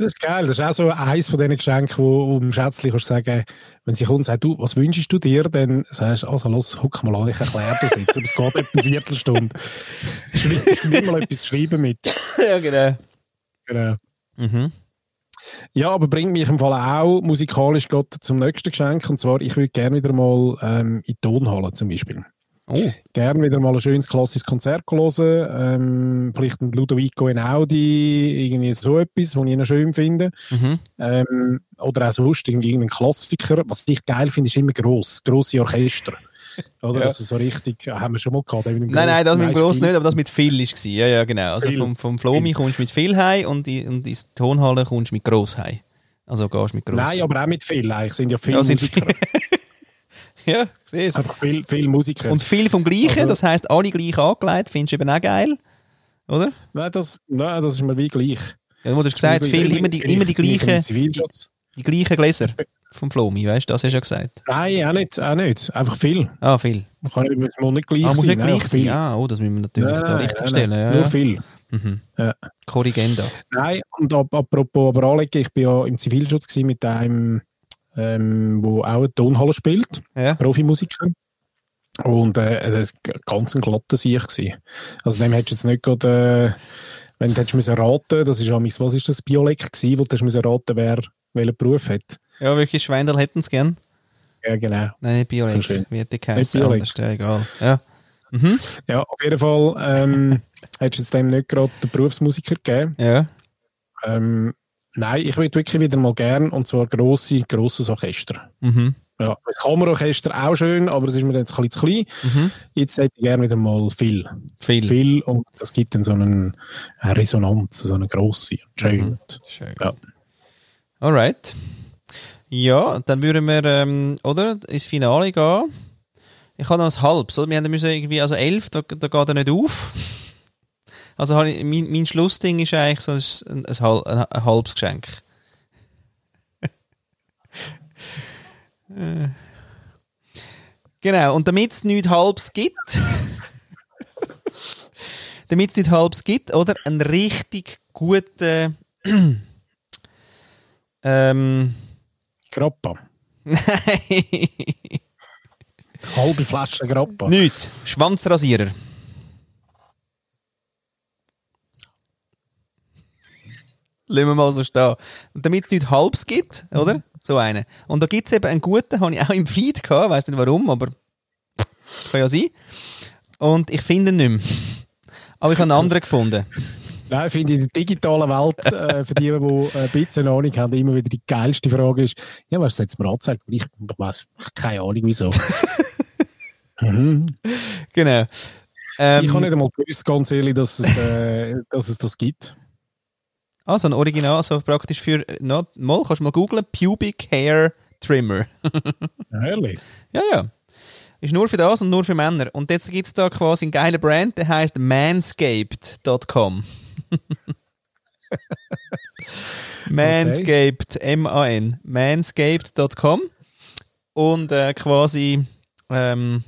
Das ist geil. Das ist auch so eins von diesen Geschenken, wo, wo dem Schätzchen kannst sagen, wenn sie kommt und sagt, du, was wünschst du dir, dann sagst du, also los, guck mal an, ich erkläre das jetzt. Es geht etwa eine Viertelstunde. Schreib, schreib mal etwas schreiben mit. ja, genau. Genau. Mhm. Ja, aber bringt mich im Fall auch musikalisch gerade zum nächsten Geschenk. Und zwar, ich würde gerne wieder mal ähm, in Tonhalle zum Beispiel. Oh, Gerne wieder mal ein schönes klassisches Konzert hören. Ähm, vielleicht ein Ludovico Einaudi, irgendwie so etwas, was ich noch schön finde. mhm. Ähm, oder auch sonst irgendeinen Klassiker. Was ich geil finde, ist immer gross. Grosse Orchester. Oder? Ja. Also so richtig, ja, haben wir schon mal gehabt. Nein, nein, das mit Gross viel- nicht, aber das mit viel war. Ja, ja, genau. Also Viel. vom, vom Flomi kommst du mit viel heim und, in, und ins Tonhalle kommst du mit Gross heim. Also gehst du mit Gross. Nein, aber auch mit viel. Eigentlich sind ja viele Ja, sind Musiker. Ja, es. Einfach viel, viel Musiker. Und viel vom Gleichen, Also- das heisst, alle gleich angelegt, findest du eben auch geil. Oder? nein, das, nein, das ist mir wie gleich. Ja, du hast gesagt, viel, immer die, immer die Bin ich im gleichen, die gleichen Gläser vom Flomi, weißt du, das hast du ja gesagt. Nein, auch nicht, auch nicht. Einfach viel. Ah, viel. Man kann nicht, muss nicht gleich Ah, muss sein. nicht gleich sein. Ah, oh, das müssen wir natürlich Nein, da richtig nein, stellen. nein, Ja, Nur ja. viel. Mhm. Ja. Korrigenda. Nein, und ap apropos aber anlegen, ich bin ja im Zivilschutz mit einem, ähm, wo auch eine Tonhalle spielt, Ja. Profimusiker. Und äh, das war ganz ein glatter Sieg. gewesen. Also dem hättest du jetzt nicht gerade, äh, wenn du hättest raten, das ist ja, was ist das Biolek gewesen, wo du hättest raten, wer welchen Beruf hat. ja, welche Schweindel hätten sie gern? Ja, genau. Nein, nicht Biolek. So hat die? Biolek. Anders, ja, egal. Ja. Mhm. Ja, auf jeden Fall ähm, hättest du jetzt dem nicht gerade den Berufsmusiker gegeben. Ja. Ähm, nein, ich würde wirklich wieder mal gern, und zwar grosse, grosses Orchester. Mhm. Ja, das Kammerorchester auch schön, aber es ist mir jetzt ein bisschen zu klein. Mhm. Jetzt hätte ich gerne wieder mal viel. Viel. Viel und das gibt dann so einen, eine Resonanz, so eine grosse schön. Mhm. Schön. Ja. Alright. Ja, dann würden wir, ähm, oder, ins Finale gehen. Ich habe noch ein halbes, oder? Wir haben müssen irgendwie, also elf, da, da geht er nicht auf. Also habe ich, mein, mein Schlussding ist eigentlich so ein, ein, ein, halbes Geschenk. Genau, und damit es nichts halbes gibt, damit es nichts halbes gibt, oder? Ein richtig guter ähm, Grappa. Nein. Halbe Flasche Grappa. Nicht. Schwanzrasierer. Lassen wir mal so stehen. Und damit es nicht halbs gibt, oder? So einen. Und da gibt es eben einen guten, habe ich auch im Feed gehabt, weiss nicht warum, aber kann ja sein. Und ich finde ihn nicht mehr. Aber ich habe einen anderen gefunden. Nein, ich finde in der digitalen Welt, äh, für die, die äh, ein bisschen Ahnung haben, immer wieder die geilste Frage ist, ja, was es mir angezeigt? Ich, ich weiß keine Ahnung, wieso. mhm. Genau. Ähm, ich habe nicht einmal gewusst, ganz ehrlich, dass es, äh, dass es das gibt. Also ein Original, so praktisch für, no, mal, kannst du mal googlen, Pubic Hair Trimmer. Ja, Herrlich. Ja, ja. Ist nur für das und nur für Männer. Und jetzt gibt es da quasi einen geilen Brand, der heißt manscaped.com. manscaped, M-A-N, manscaped.com. Und äh, quasi ähm,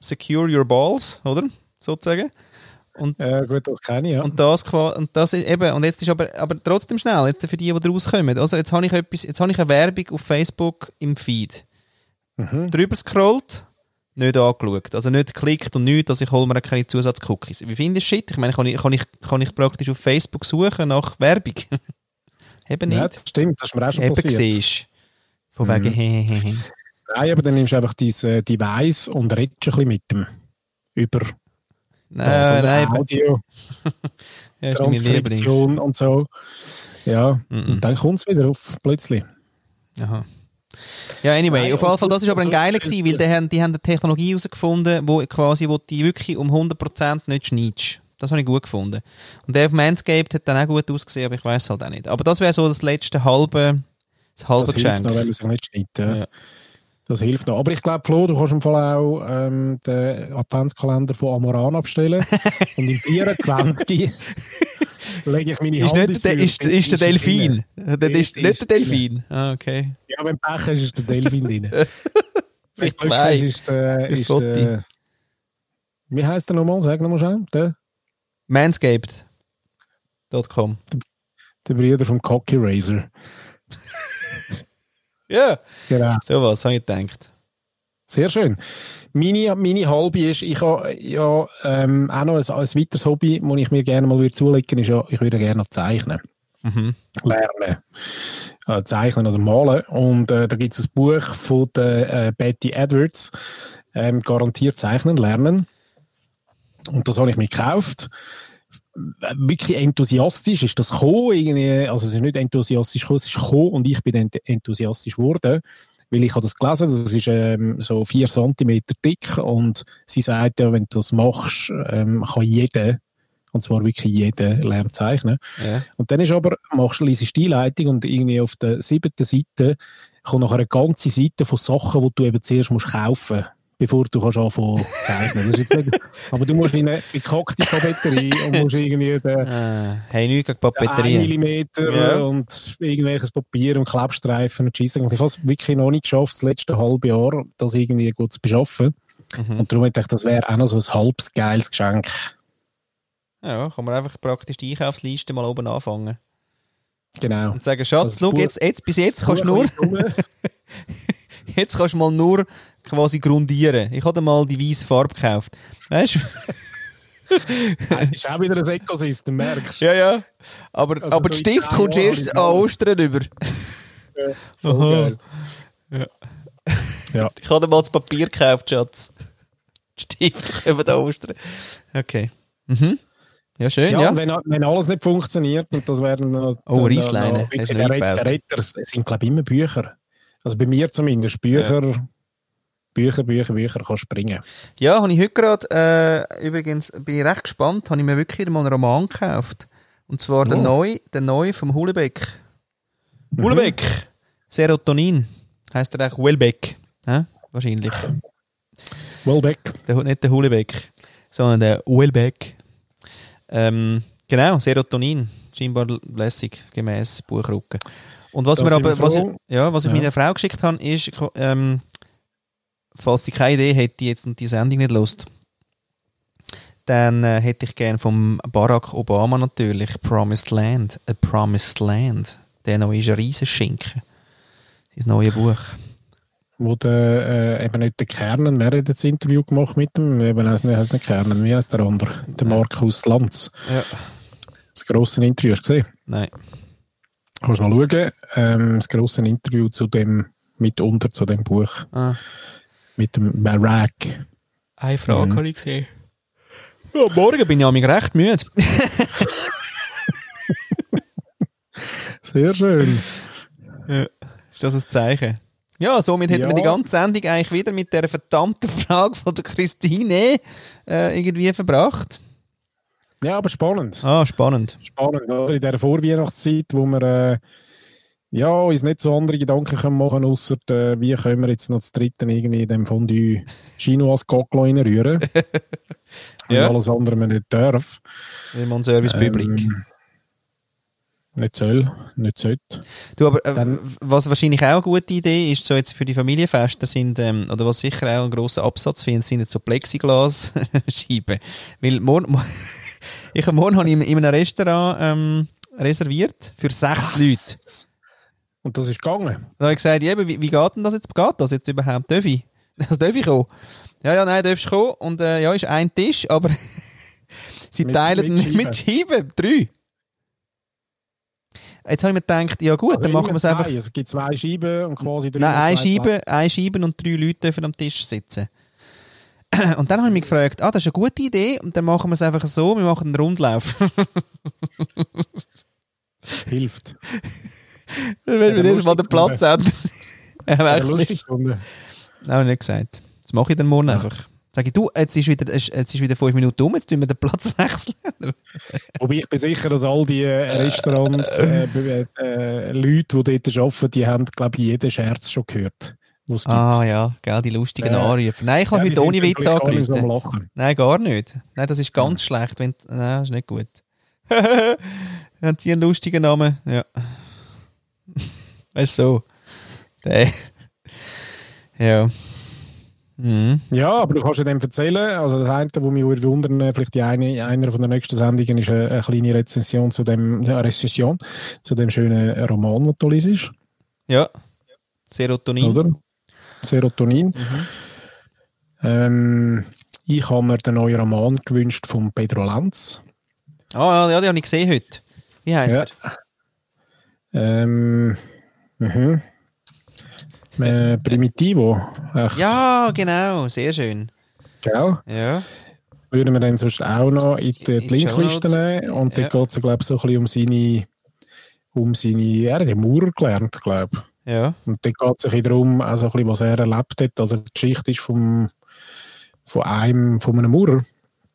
secure your balls, oder? Sozusagen. Und, Ja, gut, das kenne ich, ja. und das und das ist eben, und jetzt ist aber, aber trotzdem schnell, jetzt für die, die rauskommen. Also jetzt habe ich etwas, jetzt habe ich eine Werbung auf Facebook im Feed Mhm. drüber scrollt, nicht angeschaut. Also nicht geklickt und nichts, also ich hole mir keine Zusatzcookies. Wie finde ich Shit? Ich meine, kann ich, kann, ich, kann ich praktisch auf Facebook suchen nach Werbung? Eben Ja, nicht. das stimmt, das ist mir auch schon Eben passiert. siehst. Von Mhm. wegen hehehe. Nein, aber dann nimmst du einfach dein äh, Device und redest ein bisschen mit dem. Über das, Nein, Audio, ja. Transkription und so. Ja, Mhm. und dann kommt es wieder auf plötzlich. Aha. Ja, anyway, Nein, auf jeden Fall, das ist aber ein geiler gewesen, weil die haben, die haben eine Technologie herausgefunden, wo quasi, wo die wirklich um 100% nicht schneidest. Das habe ich gut gefunden. Und der auf Manscaped hat dann auch gut ausgesehen, aber ich weiß halt auch nicht. Aber das wäre so das letzte halbe, das halbe Das hilft Geschenk. noch, wenn man sich nicht schneidet. Ja. Ja. Das hilft noch. Aber ich glaube, Flo, du kannst im Fall auch ähm, den Adventskalender von Amoran abstellen. und im 24 lege ich meine Ist, Hand nicht der, ist, ist der Delfin? Das ist Ist- nicht der ist Delfin. Ah, okay. Ja, wenn Pech hast, ist der Delfin drin. Glück zwei. Ist der, Fürs ist Foto. der, wie heisst der nochmal? Sag nochmal schnell. Der, Manscaped.com. der Bruder vom Cocky Razor. Ja, Genau. so was habe ich gedacht. Sehr schön. Meine, meine Hobby ist, ich habe ja ähm, auch noch ein, ein weiteres Hobby, das ich mir gerne mal würde zulegen ist ja, ich würde gerne noch zeichnen. Mhm. lernen. Äh, zeichnen oder malen. Und äh, da gibt es ein Buch von der, äh, Betty Edwards, ähm, garantiert zeichnen, lernen. Und das habe ich mir gekauft. Wirklich enthusiastisch ist das gekommen. Irgendwie, also es ist nicht enthusiastisch gekommen, es ist gekommen und ich bin enthusiastisch geworden. Weil ich habe das gelesen, das ist ähm, so vier Zentimeter dick und sie sagt ja, wenn du das machst, ähm, kann jeder, und zwar wirklich jeder, lernen zeichnen. Ja. Und dann ist aber, machst du liest die Einleitung und irgendwie auf der siebten Seite kommt noch eine ganze Seite von Sachen, die du eben zuerst musst kaufen bevor du kannst anfangen zu zeichnen. Das ist jetzt nicht, aber du musst wie eine gekackte Papeterie und musst irgendwie den, Ah, hey, nichts gegen den 1 Papeterien. Millimeter Ja. und irgendwelches Papier und Klebstreifen und Scheisse. Und ich habe es wirklich noch nicht geschafft, das letzte halbe Jahr, das irgendwie gut zu beschaffen. Mhm. Und darum hätte ich, das wäre auch noch so ein halbes geiles Geschenk. Ja, kann man einfach praktisch die Einkaufsliste mal oben anfangen. Genau. Und sagen, Schatz, Also schau, jetzt, jetzt, bis jetzt kannst du nur, jetzt kannst du mal nur quasi grundieren. Ich habe mal die weiße Farbe gekauft. Weißt du? ist auch wieder ein Ecosystem, merkst du? Ja, ja. Aber, Also aber so in Stift zehn kommst du Jahren erst an Ostern über. Voll Aha. geil. Ja. Ja. Ich habe mal das Papier gekauft, Schatz. Die Stifte kommen da Ostern. Okay. Mhm. Ja, schön, Ja, ja. Wenn, wenn alles nicht funktioniert, und das werden Oh, dann- Reissleine, noch- hast du der, Retter, eingebaut. der Retter, es sind glaube ich immer Bücher. Also bei mir zumindest Bücher, Bücher, Bücher, Bücher kann springen. Ja, habe ich heute gerade, äh, übrigens, bin ich recht gespannt, habe ich mir wirklich mal einen Roman gekauft. Und zwar der Oh. neue, der neue vom Hulebeck. Mhm. Hulebeck! Serotonin. Heißt er auch Welbeck? Hä? Wahrscheinlich. Wellbeck. Der, nicht der Hulebeck, sondern der Welbeck. Ähm, genau, Serotonin. Scheinbar lässig, gemäß Buchrücken. Und was mir aber, was ich, ja, was ich Ja. meiner Frau geschickt habe, ist, ähm, falls sie keine Idee hätte, jetzt und die Sendung nicht lust, dann äh, hätte ich gern vom Barack Obama natürlich Promised Land. A Promised Land. Der neue ist ein Riesenschinken. Sein neues Buch. Wo der, äh, eben nicht der Kernen, wer hat das Interview gemacht mit dem? Eben heißt nicht, nicht Kernen, wie heißt der andere? Der Markus Lanz. Ja. Das grosse Interview, hast du gesehen? Nein. Kannst du noch schauen. Ähm, das grosse Interview zu dem, mitunter zu dem Buch, Ah. Mit dem Barack. Eine Frage Mhm. habe ich gesehen. Ja, morgen bin ich nämlich recht müde. Sehr schön. Ist das ein Zeichen? Ja, somit hätten Ja. wir die ganze Sendung eigentlich wieder mit der verdammten Frage von der Christine äh, irgendwie verbracht. Ja, aber spannend. Ah, spannend. Spannend, oder? In dieser Vorweihnachtszeit, wo wir äh, ja, uns nicht so andere Gedanken können machen außer äh, wie können wir jetzt noch das dritte irgendwie in dem Fondue Chino als Cocklo reinrühren. Ja. Und alles andere man nicht darf. Wie man Service Public. Ähm, nicht soll, nicht sollte. Du, aber äh, dann- was wahrscheinlich auch eine gute Idee ist, so jetzt für die Familienfeste sind, ähm, oder was sicher auch ein grosser Absatz findet, sind jetzt so Plexiglas-Scheiben. Weil morgen, mo- ich habe morgen habe ich in, in einem Restaurant ähm, reserviert für sechs Leute. Und das ist gegangen. Da habe ich gesagt, wie, wie geht denn das jetzt? Geht das jetzt überhaupt? Darf ich? Das darf ich kommen? Ja, ja, nein, darfst du kommen. Und äh, ja, ist ein Tisch, aber sie Mit- teilen mit mit, mit Scheiben. Drei. Jetzt habe ich mir gedacht, ja gut, Also dann machen wir es einfach. Es gibt zwei Scheiben und quasi drei Nein, eine Scheibe, eine Scheibe und drei Leute dürfen am Tisch sitzen. Und dann habe ich mich gefragt, ah, das ist eine gute Idee. Und dann machen wir es einfach so, wir machen einen Rundlauf. Hilft. Wenn wir Ja, jedes Mal den Platz. Ja, Ja, wechseln. lustig gefunden. Nein, habe ich nicht gesagt. Das mache ich dann morgen einfach. Sage ich, du, jetzt ist, wieder, jetzt ist wieder fünf Minuten um, jetzt tun wir den Platz wechseln. Wobei ich bin sicher, dass all die äh, Restaurants, äh, äh, Leute, die dort arbeiten, die haben, glaube ich, jeden Scherz schon gehört. Ah ja, gell, die lustigen Äh, Anrufe. Nein, ich habe Ja, heute ohne Witz angerufen. Nein, gar nicht. Nein, das ist ganz schlecht. Wenn, nein, das ist nicht gut. Haben sie einen lustigen Namen? Ja. Weißt du, so. Der. Ja. Mhm. Ja, aber du kannst ja dem erzählen. Also das eine, was mich würde wundern, äh, vielleicht die eine, einer von der nächsten Sendungen ist eine, eine kleine Rezension zu dem, ja, Rezension zu dem schönen Roman, den du liest, Ja. Serotonin. oder? Serotonin. Mhm. Ähm, ich habe mir den neuen Roman gewünscht von Pedro Lanz. Ah, ja, ja, den habe ich gesehen heute. Wie heißt Ja. er? Ähm, mhm. Äh, Primitivo. Echt, Ja, genau. Sehr schön. Gell? Ja. Würden wir dann sonst auch noch in die, In die Linkliste nehmen. Und Ja. dann geht es, glaube ich, so ein bisschen um seine, um seine, er hat ja Maurer gelernt, glaube ich. Ja. Und dann geht es ein bisschen darum, also ein bisschen, was er erlebt hat. Also die Geschichte ist vom, von einem, von einem Maurer.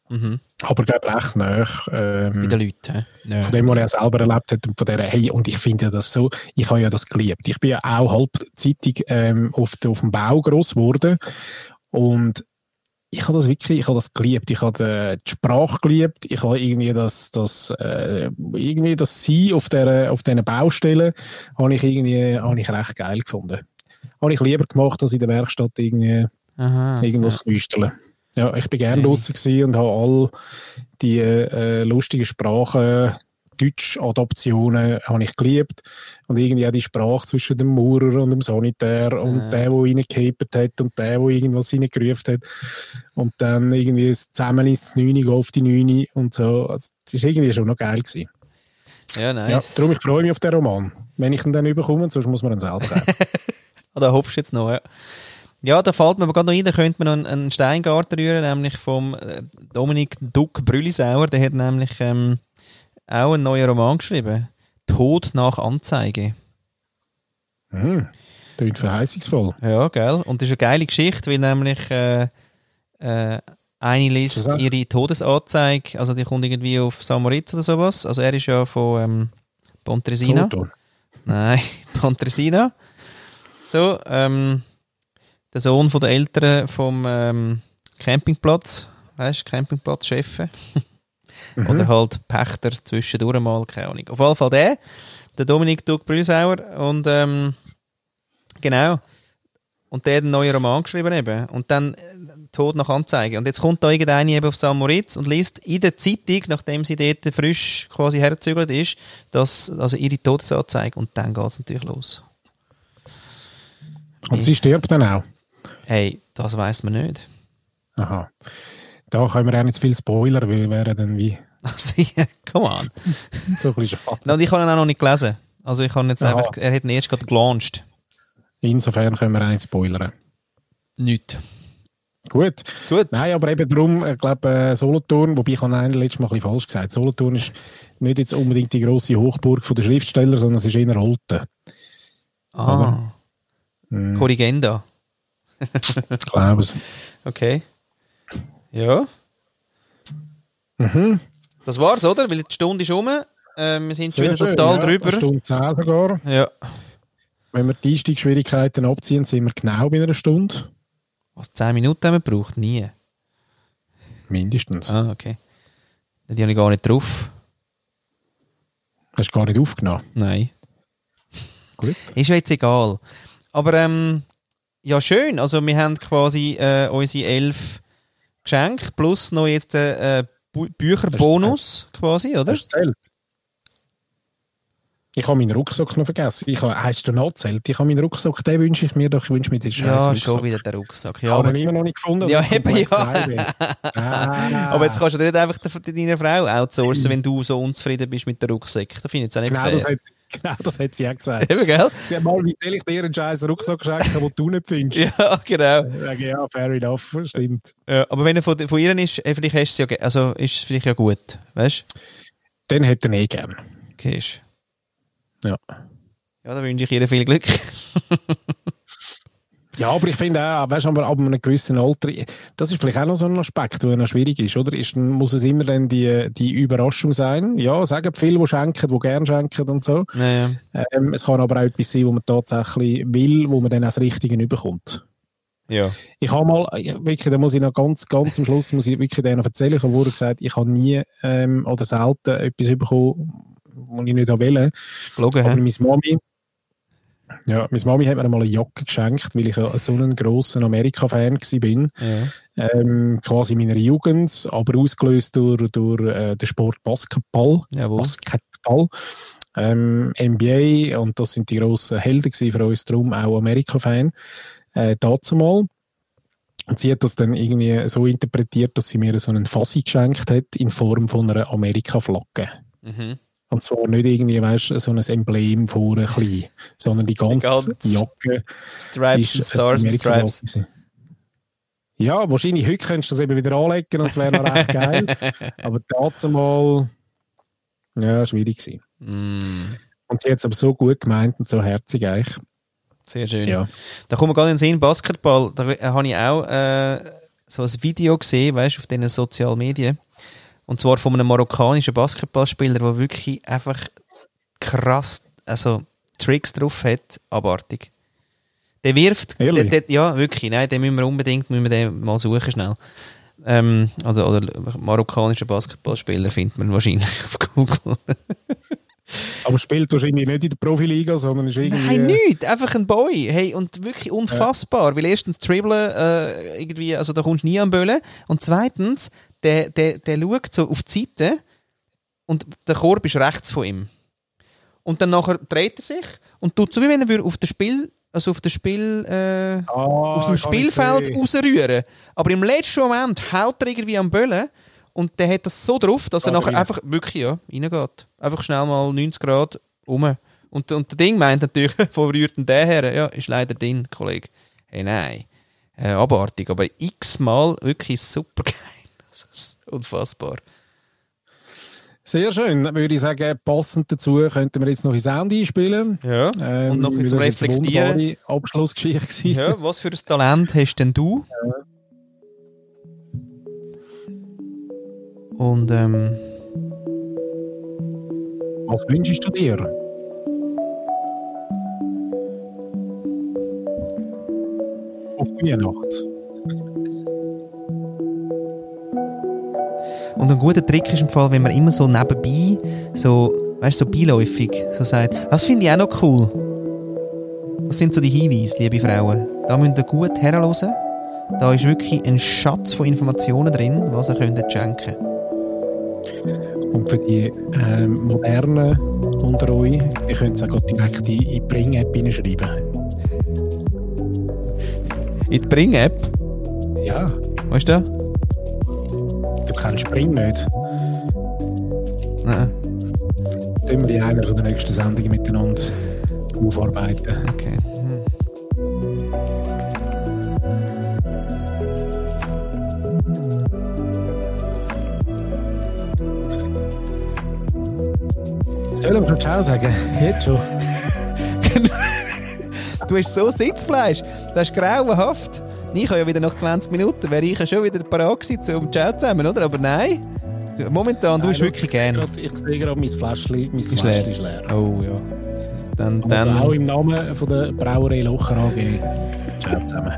Mhm. Aber, glaube recht nah. Mit Ähm, den Leuten. Ja. von dem, was er selber erlebt hat und von der, hey, und ich finde ja das so, ich habe ja das geliebt. Ich bin ja auch halbzeitig ähm, auf, auf dem Bau groß geworden und ich habe das wirklich, ich habe das geliebt. Ich habe die, die Sprache geliebt. Ich habe irgendwie das, das, äh, irgendwie das Sein auf der, auf diesen Baustellen habe ich irgendwie, habe ich recht geil gefunden. Habe ich lieber gemacht, als in der Werkstatt irgendwie Aha. irgendwas knüsteln. Ja, ich bin gerne draußen gewesen und habe all die äh, lustigen Sprachen, Deutsch-Adaptionen habe ich geliebt. Und irgendwie auch die Sprache zwischen dem Maurer und dem Sanitär und Ja. der, der reingehebt hat und der, der irgendwas reingerufen hat. Und dann irgendwie das Zusammen ins 9 auf die 9 und so. Also, es war irgendwie schon noch geil. Gewesen. Ja, Ja, nice. darum, ich freue mich auf den Roman. Wenn ich ihn dann überkomme, sonst muss man ihn selber kaufen. Ah, da hoffst du jetzt noch, ja. Ja, da fällt mir aber gerade noch ein, da könnte man noch einen, einen Steingarten rühren, nämlich vom äh, Dominik Duck Brüllisauer, der hat nämlich ähm, auch einen neuen Roman geschrieben. Tod nach Anzeige. Hm. Klingt verheißungsvoll. Ja, gell? Und das ist eine geile Geschichte, weil nämlich äh, äh, eine liest ihre Todesanzeige, also die kommt irgendwie auf Samoritz oder sowas. Also er ist ja von ähm, Pontresina. Solothurn. Nein, Pontresina. So, ähm, der Sohn von der Eltern vom ähm, Campingplatz, weißt du, Campingplatz-Chef. Mhm. Oder halt Pächter zwischendurch mal, keine Ahnung. Auf jeden Fall der, der Dominik Duck Brüsauer. Und ähm, genau. Und der hat einen neuen Roman geschrieben eben. Und dann äh, Tod nach Anzeige. Und jetzt kommt da irgendeine eben auf St. Moritz und liest in der Zeitung, nachdem sie dort frisch quasi herzügelt ist, dass, also ihre Todesanzeige. Und dann geht es natürlich los. Und sie stirbt dann auch. Hey, das weiß man nicht. Aha. Da können wir auch nicht zu viel spoilern, weil wir wären dann wie Also, ja, come on. so ein bisschen schade. No, und ich habe ihn auch noch nicht gelesen. Also ich habe jetzt Aha. einfach, er hat ihn erst gerade gelauncht. Insofern können wir auch nicht spoilern. Nicht. Gut. Gut. Nein, aber eben darum, ich glaube, äh, Solothurn, wobei ich habe letztes Mal ein bisschen falsch gesagt. Solothurn ist nicht jetzt unbedingt die grosse Hochburg der Schriftsteller, sondern es ist eher Olten. Ah, Korrigenda. Glaube es. Okay. Ja, Mhm. das war's, oder? Weil die Stunde ist um. Ähm, wir sind schon wieder total ja, drüber. Eine Stunde 10 sogar. Ja. Wenn wir die Einstiegsschwierigkeiten abziehen, sind wir genau bei einer Stunde. Was, 10 Minuten haben wir gebraucht? Nie. Mindestens. Ah, okay. Die habe ich gar nicht drauf. Hast du gar nicht aufgenommen. Nein. Gut. Ist ja jetzt egal. Aber ähm, ja, schön. Also wir haben quasi äh, unsere elf Geschenke plus noch jetzt äh, äh, Bu Bücherbonus quasi, oder? Hast du gezählt? Ich habe meinen Rucksack noch vergessen. Ich habe, hast du noch gezählt? Ich habe meinen Rucksack, den wünsche ich mir doch. Ich wünsche mir den scheiß Ja, Rucksack. schon wieder der Rucksack. Ich Ja, habe aber, ihn immer noch nicht gefunden. Ja, ich eben, ja. Ah. aber jetzt kannst du nicht einfach de- deiner Frau outsourcen, wenn du so unzufrieden bist mit der Rucksack. Das finde ich jetzt auch nicht genau, das fair. hat, genau das hat sie auch gesagt. Eben, gell? Sie hat mal, wie soll ich dir einen scheiß Rucksack schenken, den du nicht findest? Ja, genau. Sage, ja, fair enough, stimmt. Ja, aber wenn er von, von ihr ist, äh, vielleicht hast ja, also ist es vielleicht ja gut, weißt du? Den hätte er eh gern. Okay. Ja. Ja, da wünsche ich ihr viel Glück. Ja, aber ich finde auch, weißt du, aber ab einem gewissen Alter, das ist vielleicht auch noch so ein Aspekt, der noch schwierig ist, oder? Ist, muss es immer dann die, die Überraschung sein? Ja, sagen viele, die schenken, die gerne schenken und so. Naja. Ähm, es kann aber auch etwas sein, wo man tatsächlich will, wo man dann auch das Richtige überkommt. Ja. Ich habe mal, ja, wirklich, da muss ich noch ganz, ganz am Schluss, muss ich wirklich denen erzählen, ich habe gesagt, ich habe nie ähm, oder selten etwas bekommen, was ich nicht wollte. Gelogen, Aber meine Mami, ja, meine Mami hat mir mal eine Jacke geschenkt, weil ich ja so ein grosser Amerika-Fan war. Ja. Ähm, quasi in meiner Jugend, aber ausgelöst durch, durch äh, den Sport Basketball. Jawohl. Basketball. Ähm, NBA, und das sind die grossen Helden für uns, darum auch Amerika-Fan. Äh, dazu mal. Und sie hat das dann irgendwie so interpretiert, dass sie mir so einen Fassi geschenkt hat in Form von einer Amerika-Flagge. Mhm. Und zwar nicht irgendwie, weißt du, so ein Emblem vorne klein, sondern die ganze Ganz Jacke Stripes and ist Stars and Amerika-Flagge Stripes. Ja, wahrscheinlich heute könntest du das eben wieder anlegen und es wäre noch recht geil. Aber dazu mal, ja, schwierig gewesen. Mm, Und sie hat es aber so gut gemeint und so herzig eigentlich. sehr schön. Ja. Da kommt mir gerade in den Sinn, Basketball, da habe ich auch äh, so ein Video gesehen, weißt du, auf diesen sozialen Medien. Und zwar von einem marokkanischen Basketballspieler, der wirklich einfach krass, also Tricks drauf hat, abartig. Der wirft, der, der, ja wirklich, nein, den müssen wir unbedingt müssen wir den mal suchen schnell. Ähm, also, oder marokkanischer Basketballspieler findet man wahrscheinlich auf Google. Aber spielt wahrscheinlich nicht in der Profiliga, sondern ist irgendwie... Nein, nicht. Einfach ein Boy. Hey, und wirklich unfassbar. Weil erstens Dribbeln, äh, irgendwie, also da kommst du nie am Böllen. Und zweitens, der, der, der schaut so auf die Seite und der Korb ist rechts von ihm. Und dann nachher dreht er sich und tut so, wie wenn er auf das Spiel, also auf das Spiel, äh, Ah, aus dem Spielfeld rausrühren. Aber im letzten Moment haut er irgendwie am Böllen und der hat das so drauf, dass er Ah, nachher rein. einfach wirklich ja, reingeht. Einfach schnell mal 90 Grad um. Und, und der Ding meint natürlich, wo rührt denn der her? Ja, ist leider drin, Kollege. Hey, nein. äh, abartig, aber x-mal wirklich super geil. Unfassbar. Sehr schön. Dann würde ich sagen, passend dazu könnten wir jetzt noch ein Sound einspielen. Ja, Ähm, und noch ein das jetzt eine Reflektieren. wunderbare Abschlussgeschichte. Ja, was für ein Talent hast denn du? Und ähm, Was wünschst du dir? Auf die Und ein guter Trick ist im Fall, wenn man immer so nebenbei, so, weißt so beiläufig, so sagt, das finde ich auch noch cool. Das sind so die Hinweise, liebe Frauen. Da müsst ihr gut herhören. Da ist wirklich ein Schatz von Informationen drin, was ihr könnt schenken Und für die ähm, Modernen unter euch, ihr könnt es auch direkt in in die Bring-App hineinschreiben. In die Bring-App, Ja, weißt du? Kennst Bring nicht. Nein, Tun wir in einer von der nächsten Sendungen miteinander aufarbeiten. okay. Soll ich schon Ciao sagen? Jetzt schon. Du hast so Sitzfleisch, das ist grauenhaft. Ich habe ja wieder nach 20 Minuten, wäre ich ja schon wieder parat gewesen zum Chat zusammen, oder? Aber nein, Du- momentan, du Nein, wirklich ich sehe gern. grad- Ich sehe gerade, mein Fläschchen, mein Fläschchen leer. ist leer. Oh ja. Dann, Also auch dann, im Namen von der Brauerei Locher AG. Ciao zusammen.